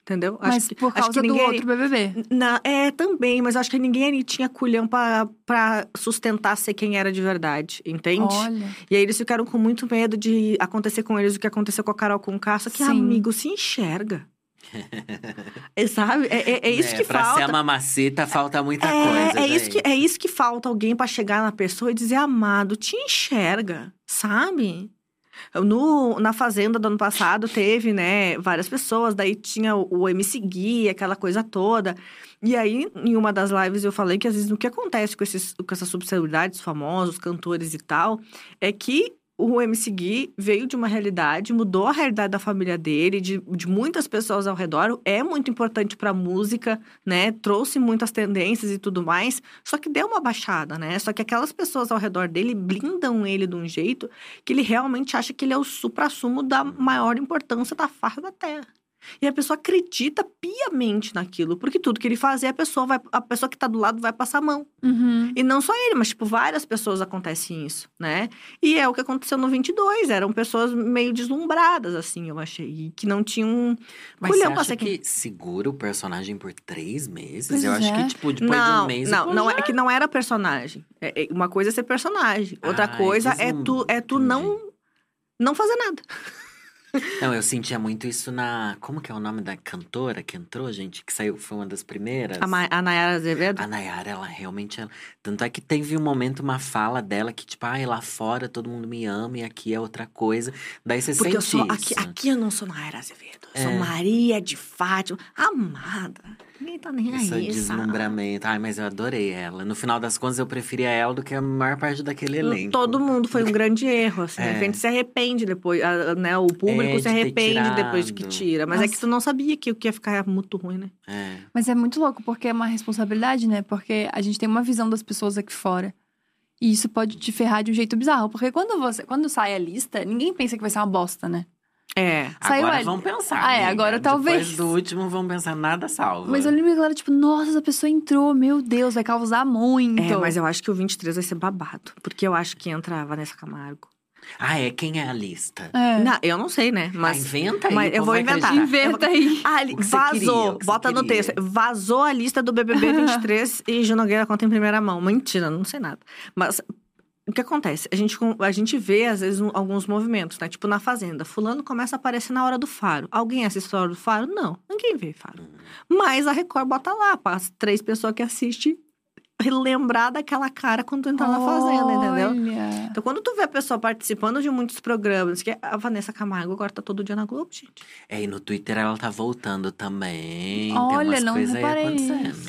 Entendeu? Mas acho que, por acho causa que do ninguém- outro BBB. Na- é, também, mas acho que ninguém ali tinha culhão pra, pra sustentar ser quem era de verdade, entende? Olha. E aí eles ficaram com muito medo de acontecer com eles o que aconteceu com a Carol com Só que, Sim. amigo, se enxerga. é, sabe? É, é- é isso que pra falta. ser a mamacita, falta muita É, coisa. é, isso que, é isso que falta alguém pra chegar na pessoa e dizer, amado, te enxerga, sabe? No, na Fazenda do ano passado teve, né, várias pessoas, daí tinha o, o MC Gui, aquela coisa toda. E aí, em uma das lives, eu falei que às vezes o que acontece com, esses, com essas subcelebridades famosos, cantores e tal, é que o MC Gui veio de uma realidade, mudou a realidade da família dele, de, de muitas pessoas ao redor, é muito importante pra música, né? Trouxe muitas tendências e tudo mais, só que deu uma baixada, né? Só que aquelas pessoas ao redor dele blindam ele de um jeito que ele realmente acha que ele é o supra-sumo da maior importância da face da Terra. E a pessoa acredita piamente naquilo, porque tudo que ele fazer, a pessoa vai, a pessoa que tá do lado vai passar a mão. Uhum. E não só ele, mas, tipo, várias pessoas acontecem isso, né? E é o que aconteceu no 22. Eram pessoas meio deslumbradas, assim, eu achei. E que não tinham Mas você culhão acha ser quem... que segura o personagem por três meses? Pois eu acho é. que, tipo, depois não, de um mês... não, não já- é que não era personagem. É- é- uma coisa é ser personagem. Outra Ah, é coisa é tu, é tu não, não fazer nada. Não, eu sentia muito isso na... Como que é o nome da cantora que entrou, gente? Que saiu, foi uma das primeiras. A, Ma- a Nayara Azevedo. A Nayara, ela realmente. Ela... Tanto é que teve um momento, uma fala dela que, tipo, ai, lá fora todo mundo me ama e aqui é outra coisa. Daí você Porque eu sente sou. isso. Aqui, aqui eu não sou Nayara Azevedo. Eu sou É. Maria de Fátima. Amada. Ninguém tá nem Esse aí, sabe? deslumbramento. Ai, mas eu adorei ela. No final das contas, eu preferia ela do que a maior parte daquele elenco. Todo mundo foi um grande erro, assim. É. A gente se arrepende depois, né? O público É, de se arrepende depois de que tira. Mas é que Nossa. tu não sabia que o que ia ficar muito ruim, né? É. Mas é muito louco, porque é uma responsabilidade, né? Porque a gente tem uma visão das pessoas aqui fora. E isso pode te ferrar de um jeito bizarro. Porque quando você quando sai a lista, ninguém pensa que vai ser uma bosta, né? É. Saiu agora ali. vamos pensar. Ah, é, amiga. agora Depois talvez. do último, vamos pensar nada salva. Mas eu lembro que a galera, tipo, nossa, essa pessoa entrou, meu Deus, vai causar muito. É, mas eu acho que o 23 vai ser babado. Porque eu acho que entra a Vanessa Camargo. Ah, é? Quem é a lista? É. Não, eu não sei, né? Ah, Mas. inventa aí. mas eu vou inventar. acreditar. Inventa aí. Ah, vazou. queria, Bota no queria. texto. Vazou a lista do BBB 23 e Gil Nogueira conta em primeira mão. Mentira, não sei nada. Mas o que acontece? A gente, a gente vê, às vezes, um- alguns movimentos, né? Tipo, na Fazenda. Fulano começa a aparecer na hora do faro. Alguém assiste a hora do faro? Não. Ninguém vê faro. Mas a Record bota lá, para as três pessoas que assistem lembrar daquela cara quando tu entrar na Fazenda, entendeu? Então, quando tu vê a pessoa participando de muitos programas, que a Vanessa Camargo agora tá todo dia na Globo, gente. É, e no Twitter ela tá voltando também. Olha, Tem umas não reparei.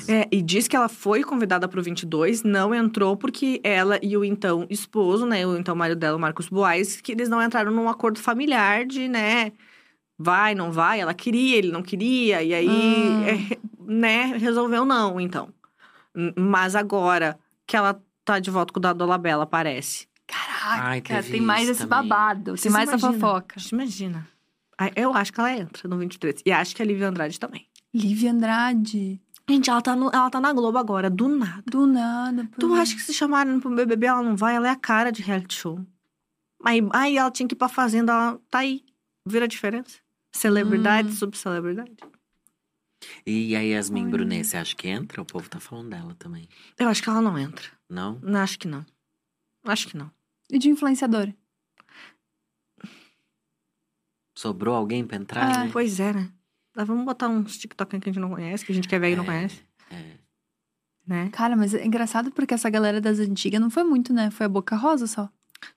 É, e diz que ela foi convidada pro 22, não entrou porque ela e o então esposo, né, o então marido dela, o Marcos Boaz, que eles não entraram num acordo familiar de, né, vai, não vai, ela queria, ele não queria, e aí, Hum. é, né, resolveu não, então. Mas agora que ela tá de volta com o da Dolabella, parece. Caraca, Ai, tem mais esse também. babado, tem mais essa fofoca. Imagina. Eu acho que ela entra no 23. E acho que a Lívia Andrade também. Lívia Andrade. Gente, ela tá, no- ela tá na Globo agora, do nada. Do nada. Tu pois é. acha que se chamarem pro BBB ela não vai? Ela é a cara de reality show. Aí, aí ela tinha que ir pra fazenda, ela tá aí. Vira a diferença. Celebridade, Hum. subcelebridade. E a Yasmin Olha. Brunet, você acha que entra? O povo tá falando dela também. Eu acho que ela não entra. Não? Não, acho que não. Acho que não. E de influenciador? Sobrou alguém pra entrar, Ah, né? Pois é, né? Mas vamos botar uns TikTok que a gente não conhece, que a gente quer ver e não É. conhece, É. né? Cara, mas é engraçado porque essa galera das antigas não foi muito, né? Foi a Boca Rosa só.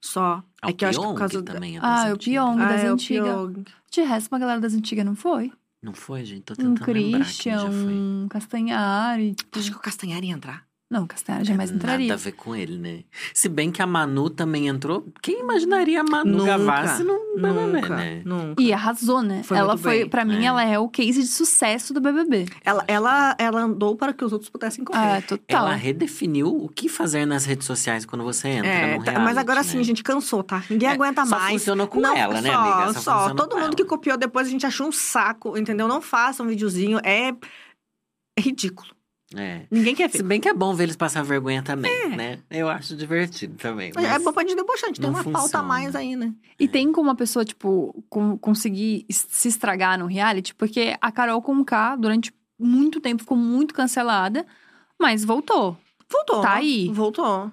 Só. Ah, É que eu acho que por Pyong causa da... também é das Ah, o antigas. Pyong Ah, das é, o antigas. Pyong. De resto, uma galera das antigas não foi. Não foi, gente? Tô Um tentando lembrar quem Christian, já foi. um Castanhari. Tu Tipo... acha que o Castanhari ia entrar? Não, Castanhari jamais entraria. Nada a ver com ele, né? Se bem que a Manu também entrou. Quem imaginaria a Manu Nunca, Gavassi no BBB, Nunca, né? nunca. E arrasou, né? Foi ela foi, pra mim, É. ela é o case de sucesso do BBB. Ela, ela, ela andou para que os outros pudessem correr. Ah, total. Ela redefiniu o que fazer nas redes sociais quando você entra É, no tá, reality, mas agora né? sim, a gente cansou, tá? Ninguém É, aguenta só mais. funcionou com não, ela, né, só, amiga? Só Só, Todo com mundo ela. que copiou depois a gente achou um saco, entendeu? Não faça um videozinho, é, é ridículo. É. Ninguém quer Se ver. bem que é bom ver eles passar vergonha também, né? Eu acho divertido também. É mas bom pra gente debochar, a gente tem uma pauta a funciona. mais aí, né? E tem como a pessoa, tipo, com- conseguir se estragar no reality? Porque a Carol Conká, durante muito tempo, ficou muito cancelada, mas voltou. Voltou. Tá aí. Voltou.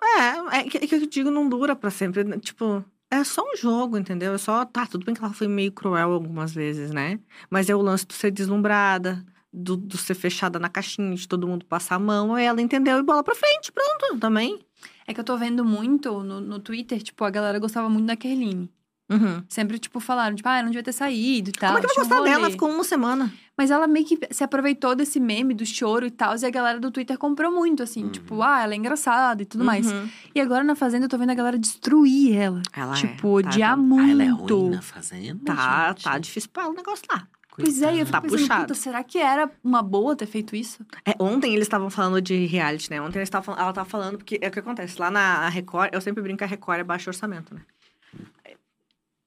É, é que, é que eu digo, não dura pra sempre. né? Tipo, é só um jogo, entendeu? É só. Tá, tudo bem que ela foi meio cruel algumas vezes, né? Mas é o lance de ser deslumbrada, do, do ser fechada na caixinha, de todo mundo passar a mão. Aí ela entendeu e bola pra frente, pronto, também. É que eu tô vendo muito no, no Twitter, tipo, a galera gostava muito da Kerline. Uhum. Sempre, tipo, falaram, tipo, ah, não devia ter saído e tal. Como é que vai tinha um gostar dela? rolê. Ela ficou uma semana. Mas ela meio que se aproveitou desse meme do choro e tal, e a galera do Twitter comprou muito, assim, Uhum. tipo, ah, ela é engraçada e tudo mais. Uhum. E agora na Fazenda eu tô vendo a galera destruir ela. Ela tipo, é. Tá, odiar tá, muito. Ah, ela é ruim na fazenda, Tá, gente? tá difícil pra ela o negócio lá. Pois é, e eu fico Tá pensando, puxado. puta, será que era uma boa ter feito isso? É, ontem eles estavam falando de reality, né? Ontem eles tavam, ela tava falando, porque é o que acontece. Lá na Record, eu sempre brinco que a Record é baixo orçamento, né?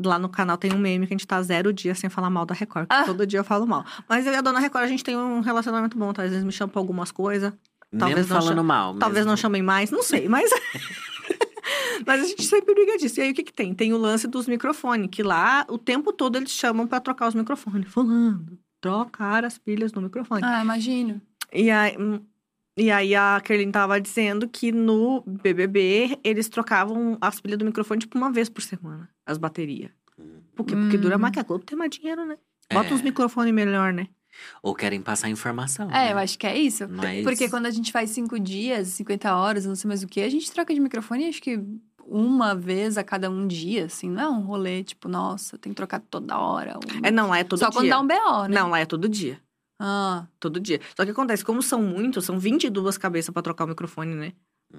Lá no canal tem um meme que a gente tá zero dias sem falar mal da Record. porque Ah. Todo dia eu falo mal. Mas eu e a dona Record, a gente tem um relacionamento bom, tá? Às vezes me chamam pra algumas coisas. Talvez Mesmo não falando cha- mal. Talvez não mesmo. chamem mais, não sei, mas. mas a gente sempre briga disso. E aí o que que tem? Tem o lance dos microfones, que lá o tempo todo eles chamam pra trocar os microfones. Falando, trocar as pilhas no microfone. Ah, imagino. E aí, hum, e aí a Kerlin tava dizendo que no BBB eles trocavam as pilhas do microfone tipo uma vez por semana, as baterias. Por quê? Porque Hum. dura mais que a Globo tem mais dinheiro, né? Bota É. uns microfones melhor, né? Ou querem passar informação. É, né? eu acho que é isso. Não é Porque quando a gente faz cinco dias, 50 horas, não sei mais o que, a gente troca de microfone, acho que uma vez a cada um dia, assim. Não é um rolê, tipo, nossa, tem que trocar toda hora. um- É, não, lá é todo Só dia. quando dá um BO, né? Não, lá é todo dia. Ah, Todo dia. Só que acontece, como são muitos, são 22 cabeças pra trocar o microfone, né?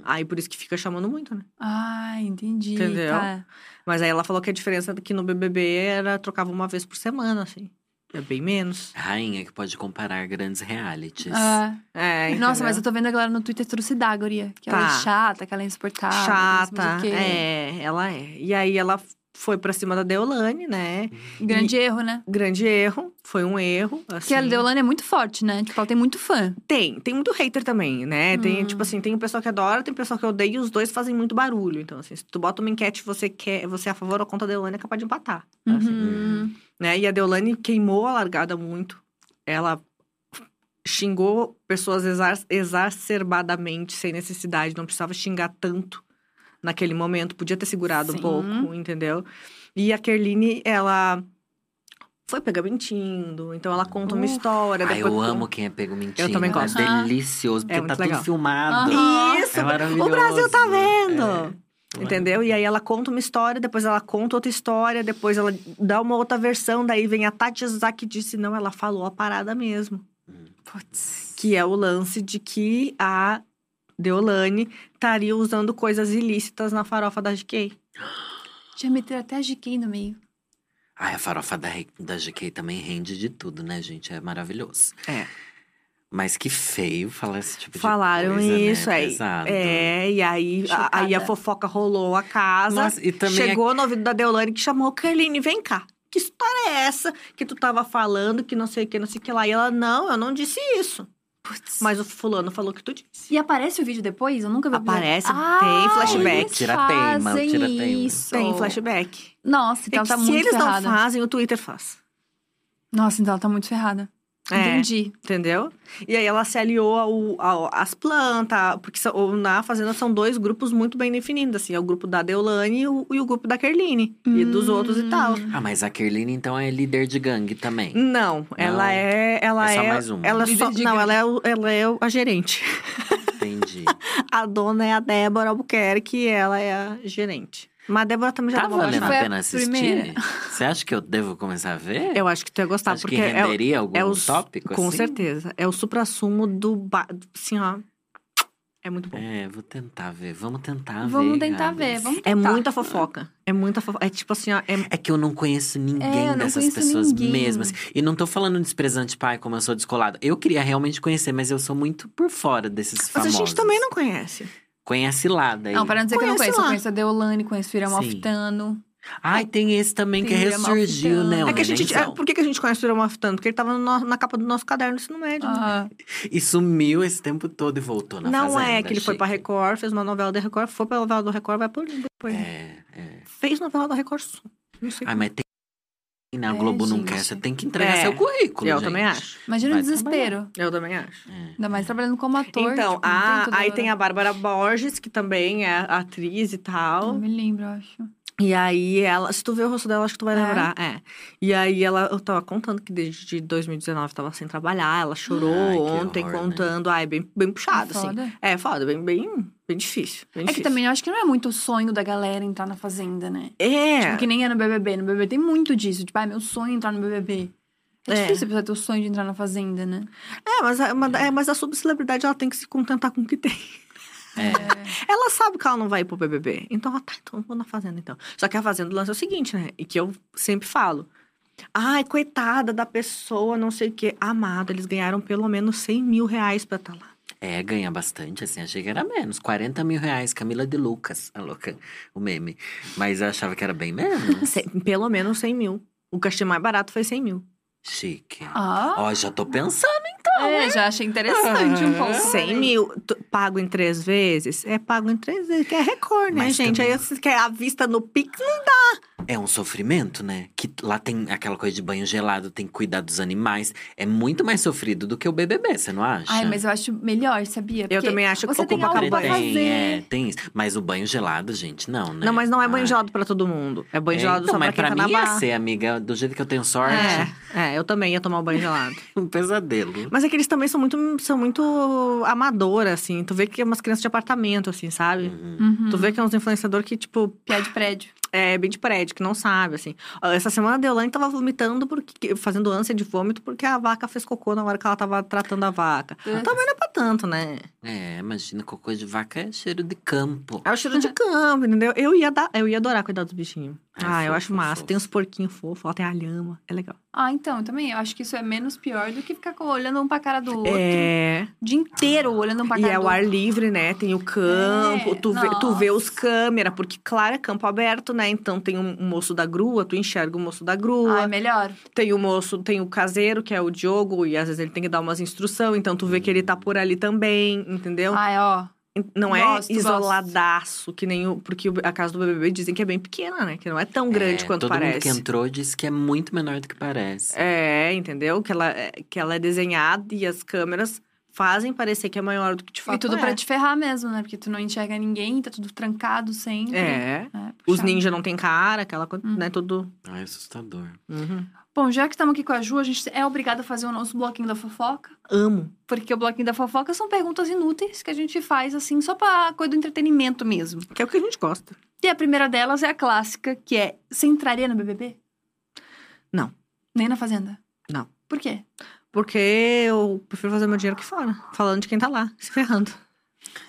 Aí por isso que fica chamando muito, né? ah, entendi. Entendeu? Tá. Mas aí ela falou que a diferença é que no BBB era trocava uma vez por semana, assim. É bem menos. Rainha que pode comparar grandes realities. Ah. É, Nossa, mas eu tô vendo a galera no Twitter trucidar, guria. Que ela Tá. é chata, que ela é insuportável. Chata. É, ela é. E aí ela foi pra cima da Deolane, né? Grande erro, né? Grande erro. Foi um erro. Assim. Porque a Deolane é muito forte, né? Tipo, ela tem muito fã. Tem, tem muito hater também, né? Tem, Hum. tipo assim, tem o pessoal que adora, tem o pessoal que odeia e os dois fazem muito barulho. Então, assim, se tu bota uma enquete e você quer, você é a favor ou contra a Deolane, é capaz de empatar. assim, Uhum. Né? E a Deolane queimou a largada muito. Ela xingou pessoas exar- exacerbadamente, sem necessidade, não precisava xingar tanto naquele momento, podia ter segurado Sim. um pouco, entendeu? E a Kerline, ela foi pegar mentindo, então ela conta uma Uf. história. Depois eu amo quem é pego mentindo. Eu também gosto. É delicioso, porque É tá muito tudo legal. filmado. Aham. Isso! É maravilhoso. o Brasil tá vendo! É. Entendeu? E aí ela conta uma história, depois ela conta outra história, depois ela dá uma outra versão, daí vem a Tati Zak que disse, não, ela falou a parada mesmo. Putz. Que é o lance de que a Deolane estaria usando coisas ilícitas na farofa da GK. Já meteram até a GK no meio. Ai, a farofa da, da GK também rende de tudo, né, gente? É maravilhoso. É. Mas que feio falar esse tipo Falaram de coisa, isso né? aí. Pesado. É, e aí a, aí a fofoca rolou a casa. Nossa, e também Chegou no ouvido da Deolane que chamou Kerline, vem cá. que história é essa que tu tava falando, que não sei o que, não sei o que lá. E ela, não, eu não disse isso. Putz. Mas o fulano falou que tu disse. E aparece o vídeo depois? Eu nunca vi. o vídeo. Aparece, ah, tem flashback. eles Tira tema, fazem tira tema. Isso. Tem flashback. Nossa, então É ela que tá se muito eles ferrada. não fazem, o Twitter faz. Nossa, então ela tá muito ferrada. É. Entendi. Entendeu? E aí ela se aliou ao, ao- às plantas, porque são- ou na Fazenda são dois grupos muito bem definidos, assim. É o grupo da Deolane e o, e o grupo da Kerline. E dos Hum. outros e tal. Ah, mas a Kerline, então, é líder de gangue também. Não, ela é. Ela É é. só mais uma. Ela Líder só, não, gangue. ela é, o- ela é o- a gerente. Entendi. A dona é a Débora Albuquerque e ela é a gerente. Mas a Débora também já Tá uma valendo a pena assistir? primeira. Você acha que eu devo começar a ver? Eu acho que tu ia gostar, Acho porque que é, renderia algum é o- tópico, com assim? certeza. É o supra-sumo do. Ba... Assim, ó. É muito bom. É, vou tentar ver. Vamos tentar ver. Vamos tentar Gabs. ver. Vamos É tentar. muita fofoca. É muita fofoca. É tipo assim, ó. É... É que eu não conheço ninguém É, dessas conheço pessoas ninguém. mesmo. assim. E não tô falando desprezante, pai, como eu sou descolada. Eu queria realmente conhecer, mas eu sou muito por fora desses Mas famosos. a gente também não conhece. Conhece lá, daí. Não, para não dizer que eu não Conhece conheço. Eu lá. conheço a Deolane, conheço o Irã Sim. Malfitano. Ai, tem esse também que ressurgiu, Malfitano. né? é que a gente. É, nenenzão. por que, a gente conhece o Irão Malfitano? Porque ele tava no- na capa do nosso caderno do ensino médio. né? Ah, E sumiu esse tempo todo e voltou na não fazenda. é que ele foi pra chique. Record, fez uma novela da Record, foi pra novela do Record, vai por depois. É, é. Fez novela da Record Sul. Não sei Ai, mas tem. Na É, Globo não gente. quer, você tem que entregar É, seu currículo. Eu gente. também acho. imagina o desespero. Eu também acho. É. Ainda mais trabalhando como ator. então, tipo, não a- toda aí hora. tem a Bárbara Borges, que também é atriz e tal. Não me lembro, eu acho. E aí ela, se tu ver o rosto dela, acho que tu vai É? lembrar. É. E aí ela, eu tava contando que desde 2019 tava sem trabalhar, ela chorou Ai, que ontem horror, né? contando. Ai, bem, bem puxado, É assim. foda. É, foda, bem, bem, bem difícil. bem É que difícil. também eu acho que não é muito o sonho da galera entrar na fazenda, né? É. Tipo, que nem é no BBB. No BBB tem muito disso. Tipo, ah, meu sonho é entrar no BBB. É, É. difícil a pessoa ter o sonho de entrar na fazenda, né? É, mas, a- mas- é, mas a subcelebridade, ela tem que se contentar com o que tem. É. Ela sabe que ela não vai ir pro BBB. Então, ela tá, então eu vou na Fazenda, então. Só que a Fazenda lance é o seguinte, né? E que eu sempre falo. Ai, coitada da pessoa, não sei o quê. Amado, eles ganharam pelo menos 100 mil reais pra estar lá. É, ganha bastante, assim. Achei que era menos. 40 mil reais, Camila de Lucas. A louca, o meme. Mas eu achava que era bem menos. Pelo menos 100 mil. O cachê mais barato foi 100 mil. Chique. Ah, Ó, já tô pensando, então. é, já achei interessante um pouco. 100 mil, pago em três vezes? É pago em três vezes, que é recorde, né, Mas gente? também- Aí você quer a vista no Pix, É um sofrimento, né? Que lá tem aquela coisa de banho gelado, tem que cuidar dos animais. É muito mais sofrido do que o BBB, você não acha? Ai, mas eu acho melhor, sabia? Eu Porque também acho que você tem algo pra fazer. tem, é, tem isso. Mas o banho gelado, gente, não, né? Não, mas não é banho Ai. gelado pra todo mundo. É banho É, gelado então, só pra mas quem pra tá mim na ia barra. ser, amiga, do jeito que eu tenho sorte, É, é, eu também ia tomar o banho gelado. um pesadelo. Mas é que eles também são muito, são muito amadoras, assim. Tu vê que é umas crianças de apartamento, assim, sabe? Uhum. Uhum. Tu vê que é uns influenciadores que, tipo, Piá de prédio. é bem de prédio, que não sabe, assim. Essa semana a Deolane tava vomitando, porque, fazendo ânsia de vômito, porque a vaca fez cocô na hora que ela tava tratando a vaca. Também não é pra tanto, né? É, imagina, cocô de vaca é cheiro de campo. É o cheiro de campo, entendeu? Eu ia, dar, eu ia adorar cuidar dos bichinhos. Ai, Ah, eu fofo, acho massa. fofo. Tem uns porquinhos fofos, tem a lhama. É legal. Ah, então, eu também. Eu acho que isso é menos pior do que ficar olhando um pra cara do outro. É. O dia inteiro olhando um pra E cara é do o ar outro. livre, né? Tem o campo, É, tu, vê, tu vê os câmeras, porque, claro, é campo aberto, né? Então tem um, um moço da grua, tu enxerga o moço da grua. Ah, é melhor. Tem o moço, tem o caseiro, que é o Diogo, e às vezes ele tem que dar umas instruções, então tu vê que ele tá por ali também, entendeu? Ah, é, ó. não é gosto, isoladaço, que nem o. Porque a casa do BBB dizem que é bem pequena, né? Que não é tão grande É, quanto todo parece. mundo que entrou disse que é muito menor do que parece. É, entendeu? Que ela, é- que ela é desenhada e as câmeras fazem parecer que é maior do que de fato E tudo é. pra te ferrar mesmo, né? Porque tu não enxerga ninguém, tá tudo trancado sempre. É. É, Os ninjas não tem cara, aquela coisa, Hum. né? Tudo. Ai, assustador. Uhum. Bom, já que estamos aqui com a Ju, a gente é obrigado a fazer o nosso bloquinho da fofoca. Amo. Porque o bloquinho da fofoca são perguntas inúteis que a gente faz, assim, só pra coisa do entretenimento mesmo. Que é o que a gente gosta. E a primeira delas é a clássica, que é: você entraria no BBB? Não. Nem na Fazenda? Não. Por quê? Porque eu prefiro fazer meu dinheiro aqui fora. Falando de quem tá lá, se ferrando.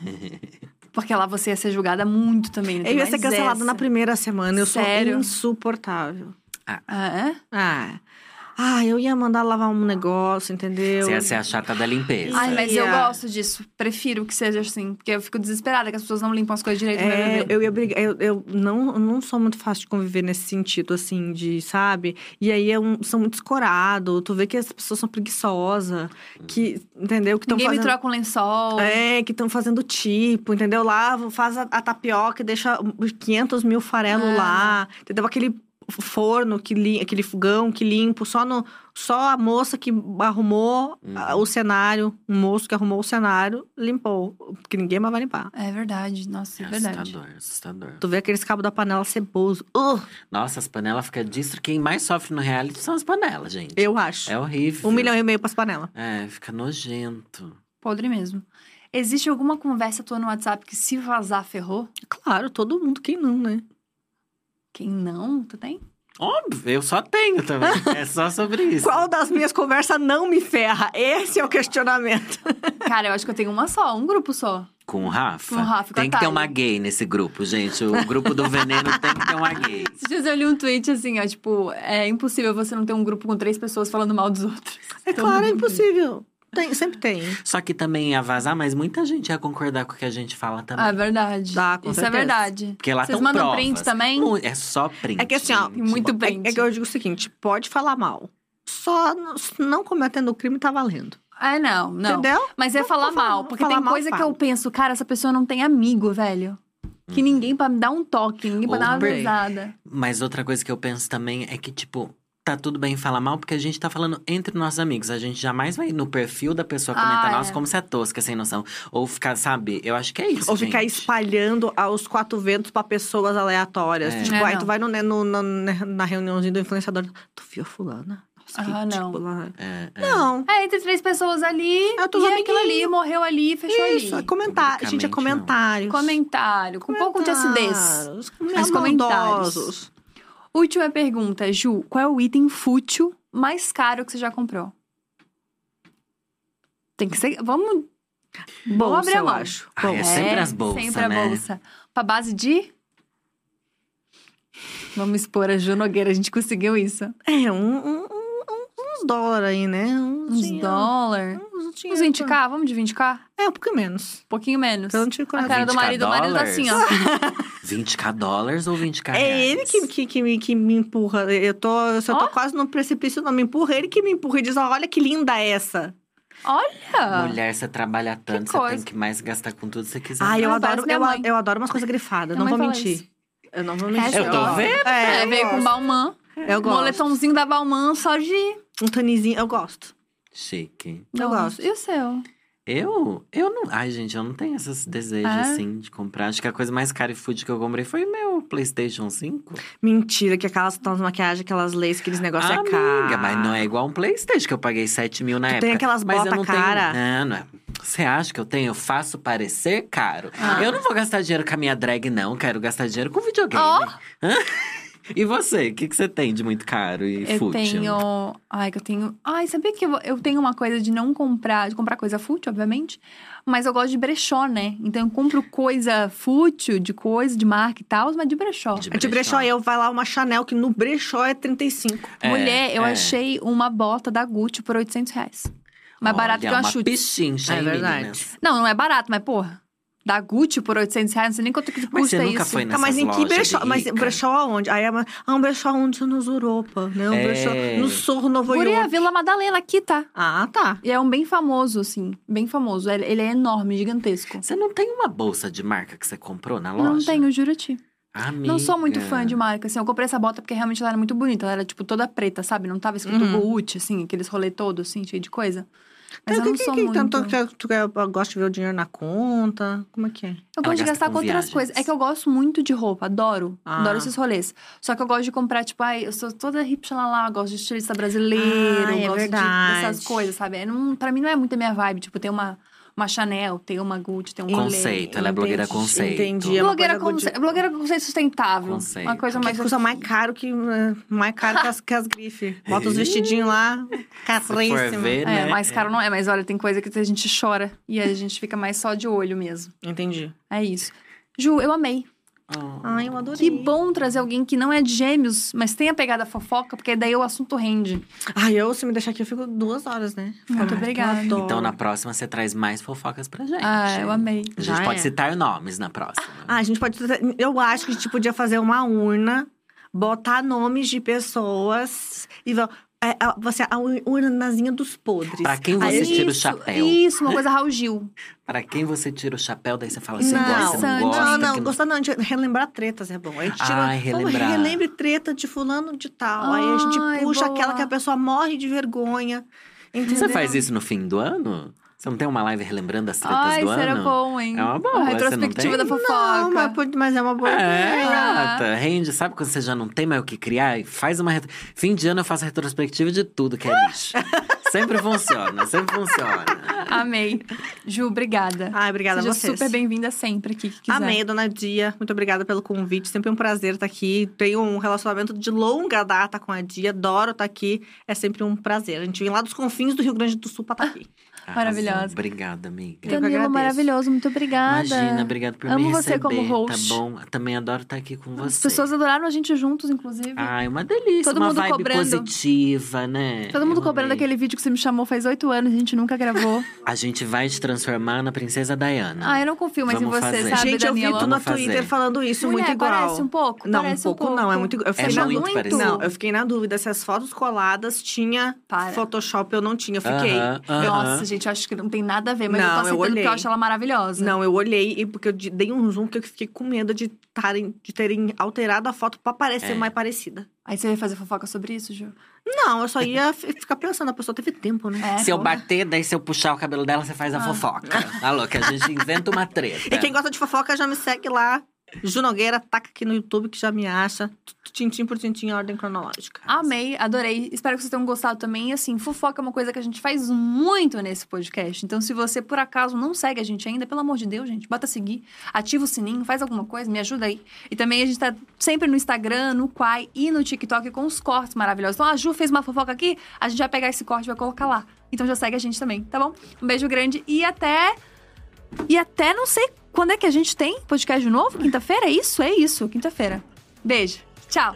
Porque lá você ia ser julgada muito também. né? Eu ia ser cancelada na primeira semana. Eu Sério? sou insuportável. Ah, é? Ah. Ah, eu ia mandar lavar um negócio, entendeu? Você ia ser a chata da limpeza. Ai, mas eu gosto disso. Prefiro que seja assim. Porque eu fico desesperada que as pessoas não limpam as coisas direito É, eu ia brigar. Eu, eu não, não sou muito fácil de conviver nesse sentido, assim, de, sabe? E aí é um- são muito escorados. Tu vê que as pessoas são preguiçosas, que, entendeu? Que estão Ninguém fazendo. me troca um lençol. É, que estão fazendo tipo, entendeu? Lava, faz a, a tapioca e deixa os 500 mil farelos É. lá, entendeu? Aquele forno, que aquele fogão que limpo, só, no, só a moça que arrumou a- o cenário, um moço que arrumou o cenário, limpou. Porque ninguém mais vai limpar. É verdade. Nossa, é, É verdade. assustador, assustador. Tu vê aqueles cabos da panela ceboso. Uh, Nossa, as panelas ficam distro. Quem mais sofre no reality são as panelas, gente. eu acho. É horrível. Um milhão e meio pras panelas. É, fica nojento. Podre mesmo. Existe alguma conversa tua no WhatsApp que se vazar ferrou? Claro, todo mundo, quem não, né? Quem não? Tu tem? Óbvio, eu só tenho também. é só sobre isso. Qual das minhas conversas não me ferra? Esse é o questionamento. Cara, eu acho que eu tenho uma só, um grupo só. Com o Rafa? Com o Rafa com Tem que ter uma gay nesse grupo, gente. O grupo do veneno tem que ter uma gay. Esses dias eu li um tweet assim, ó, tipo, é impossível você não ter um grupo com três pessoas falando mal dos outros. É Todo claro, é impossível. Tem, sempre tem. Só que também ia vazar, mas muita gente ia concordar com o que a gente fala também. Ah, é verdade. Dá, com Isso certeza. é verdade. Porque lá Vocês mandam provas. print também? É só print. É que assim, ó, gente. muito É, print. é que eu digo o seguinte: pode falar mal. Só não cometendo o crime tá valendo. Ah, não, não. Entendeu? Mas é Não, falar falando, mal, porque falar tem mal, coisa que fala. eu penso, cara, essa pessoa não tem amigo, velho. Que Uhum. ninguém pra me dar um toque, ninguém pra Ou dar uma pesada. Mas outra coisa que eu penso também é que, tipo, tá tudo bem falar mal, porque a gente tá falando entre nossos amigos. A gente jamais vai no perfil da pessoa comentar, Ah, nossa, é. como você é tosca, sem noção. Ou ficar, sabe? Eu acho que é isso. Ou ficar gente. espalhando aos quatro ventos pra pessoas aleatórias. É. Tipo, É, aí não. tu vai no, no- na, na reuniãozinho do influenciador. Tu viu a fulana? Nossa, que Ah, não. tipo lá. É, é. Não. É, entre três pessoas ali, É, e é aquilo ali, morreu ali, fechou Isso, é ali. comentário. Gente, é não. comentários. Comentário, com um pouco de acidez. Comentários, Mas comentários. Última pergunta, Ju. Qual é o item fútil mais caro que você já comprou? Tem que ser. Vamos. Vamos Bolsa, abrir a eu acho. Ai, é Bolsa. sempre as bolsas, Sempre a né? bolsa. Pra base de. Vamos expor a Ju Nogueira, a gente conseguiu isso. É, um- um- uns dólares aí, né? Uns, Uns dinheiro- dólar. Uns, Uns dinheiro 20k, vamos de 20k? É, um pouquinho menos. Um pouquinho menos. Eu não A cara do 20K marido, o marido tá assim, ó. 20k dólares ou 20k É reais? ele que, que, que, me, que me empurra. Eu tô, eu tô Ó. quase no precipício, não me empurra. Ele que me empurra e diz: olha que linda essa. Olha! Mulher, você trabalha tanto, você coisa. tem que mais gastar com tudo que você quiser. Ai, eu Ah, adoro, eu, mãe. eu adoro umas coisas grifadas, não vou mentir. isso. Eu não vou mentir. Eu tô vendo. É, É, eu veio com. Balmain. Eu Um gosto. moletomzinho da Balmain só de. Um tanizinho, eu gosto. Chique. Eu gosto. E o seu? Eu? Eu não. Ai, gente, eu não tenho esses desejos, É? assim, de comprar. Acho que a coisa mais cara e food que eu comprei foi meu PlayStation 5. Mentira, que aquelas tons de maquiagem, aquelas leis, aqueles negócios é caro. Amiga, mas não é igual um PlayStation que eu paguei 7 mil na Tu época. tem aquelas mas eu bota não cara? Tenho... Não, não é. Você acha que eu tenho? Eu faço parecer caro. Ah. Eu não vou gastar dinheiro com a minha drag, não. Quero gastar dinheiro com videogame. Ó. E você? O que, que você tem de muito caro e Eu fútil? tenho. Ai, que eu tenho. Ai, sabia que eu, eu tenho uma coisa de não comprar, de comprar coisa fútil, obviamente. Mas eu gosto de brechó, né? Então eu compro coisa fútil, de coisa, de marca e tal, mas de brechó. De É de brechó, eu vai lá uma Chanel, que no brechó é 35. É, Mulher, eu é. achei uma bota da Gucci por 800 reais. Mais barato que Olha, uma uma chute. pichincha, É hein, verdade. meninas? Não, não é barato, mas porra. Da Gucci por 800 reais, não sei nem quanto que custa Mas você nunca isso. foi Tá, nessas mas em que brechó? Mas brechó aonde? Aí é, uma- ah, um brechó onde? Nos Europa, né? Um É. brechó no Sorro Novo Guria, York. Vila Madalena, aqui tá. Ah, tá. E é um bem famoso, assim. Bem famoso. Ele ele é enorme, gigantesco. Você não tem uma bolsa de marca que você comprou na loja? Não tenho, juro te. Amiga. Não sou muito fã de marca, assim. Eu comprei essa bota porque realmente ela era muito bonita. Ela era, tipo, toda preta, sabe? Não tava escrito Uhum. Gucci, assim. Aqueles rolê todos, assim, cheio de coisa. Mas eu Então, não que, sou que, muito... Tanto que tu gosta de ver o dinheiro na conta? Como é que é? Eu Ela gosto de gasta gastar com com outras viagens. coisas. É que eu gosto muito de roupa, adoro. Ah. Adoro esses rolês. Só que eu gosto de comprar, tipo, ai, eu sou toda hippie lá, lá, gosto de estilista brasileiro, Ah, é gosto de- verdade. dessas coisas, sabe? É, não, pra mim não é muito a minha vibe, tipo, ter uma, uma Chanel, ter uma Gucci, ter um. Conceito, ela é blogueira Entendi, conceito. entendi. É Blogueira, coisa conce... de- blogueira conceito sustentável. Conceito. Uma coisa Que mais. custa mais caro que, eh, mais caro que as, que as grifes. Bota os vestidinhos lá, Se for caríssimo. ver, É, né? mais caro não é, mas olha, tem coisa que a gente chora e a gente fica mais só de olho mesmo. Entendi. É isso. Ju, eu amei. Oh. Ai, eu adorei. Que bom trazer alguém que não é de gêmeos, mas tem a pegada fofoca, porque daí o assunto rende. Ai, eu, se me deixar aqui, eu fico duas horas, né? Muito obrigada. Então, na próxima, você traz mais fofocas pra gente. Ah, eu amei. A gente Já pode é. citar nomes na próxima. Ah, a gente pode. Eu acho que a gente podia fazer uma urna, botar nomes de pessoas e va- é, a- você a ur- urnazinha dos podres. Pra quem você a gente- tira o Isso, chapéu. Isso, uma coisa Raul Gil. Pra quem você tira o chapéu, daí você fala assim, Não, gosta, não gosta. não, não, que gostar não, de relembrar tretas é bom. A gente tira, Ai, relembrar. relembre treta de fulano de tal. Aí a gente Ai, puxa boa. aquela que a pessoa morre de vergonha. Entendeu? Você faz isso no fim do ano? Você não tem uma live relembrando as tretas Ai, do será ano? bom, hein? É uma boa, retrospectiva da fofoca. Não, mas, é uma boa É, ideia. gata. Rende, sabe quando você já não tem mais o que criar? E Faz uma. retro- Fim de ano eu faço retrospectiva de tudo que é lixo. sempre funciona, sempre funciona. Amei. Ju, obrigada. Ai, obrigada Seja a vocês. super bem-vinda sempre aqui, que quiser. Amei, dona Dia. Muito obrigada pelo convite. Sempre um prazer estar aqui. Tenho um relacionamento de longa data com a Dia. Adoro estar aqui. É sempre um prazer. A gente vem lá dos confins do Rio Grande do Sul pra estar aqui. Maravilhosa. Arrasou. Obrigada, amiga. Eu que Danilo, maravilhoso. Muito obrigada. Imagina, obrigado por Amo me você receber, como host. tá bom? Também adoro estar aqui com você. As pessoas adoraram a gente juntos, inclusive. Ai, uma delícia, Todo uma mundo vibe cobrando. positiva, né? Todo mundo Eu cobrando amei. aquele vídeo que você me chamou faz oito anos e a gente nunca gravou. A gente vai te transformar na princesa Diana. ah, eu não confio mais Vamos em você, fazer. sabe, gente, eu vi Danilo? tu no Vamos fazer. Twitter falando isso Mulher, muito igual. parece um pouco? Não, Parece um pouco, não. É muito. Eu fiquei É na muito dúvida. parecido. Não, eu fiquei na dúvida se as fotos coladas tinha Para. Photoshop ou não tinha. Eu fiquei. Aham, aham. Nossa, gente, eu acho que não tem nada a ver, mas eu tô Não, eu aceitando porque olhei. eu acho ela maravilhosa. Não, eu olhei e porque eu de- dei um zoom que eu fiquei com medo de, tarem, de terem alterado a foto pra parecer É. mais parecida. Aí você vai fazer fofoca sobre isso, Ju? Não, eu só ia ficar pensando, a pessoa teve tempo, né? É, Se eu bater, daí se eu puxar o cabelo dela, você faz a Ah. fofoca. Alô, que a gente inventa uma treta. E quem gosta de fofoca já me segue lá. Ju Nogueira, taca aqui no YouTube que já me acha. Tintim por tintim, em ordem cronológica. Amei, adorei. Espero que vocês tenham gostado também. E assim, fofoca é uma coisa que a gente faz muito nesse podcast. Então, se você por acaso não segue a gente ainda, pelo amor de Deus, gente, bota seguir, ativa o sininho, faz alguma coisa, me ajuda aí. E também a gente tá sempre no Instagram, no Quai e no TikTok com os cortes maravilhosos. Então, a Ju fez uma fofoca aqui, a gente vai pegar esse corte e vai colocar lá. Então já segue a gente também, tá bom? Um beijo grande e até. E até não sei quando é que a gente tem podcast de novo? Quinta-feira? É isso? É isso, quinta-feira. Beijo. Tchau.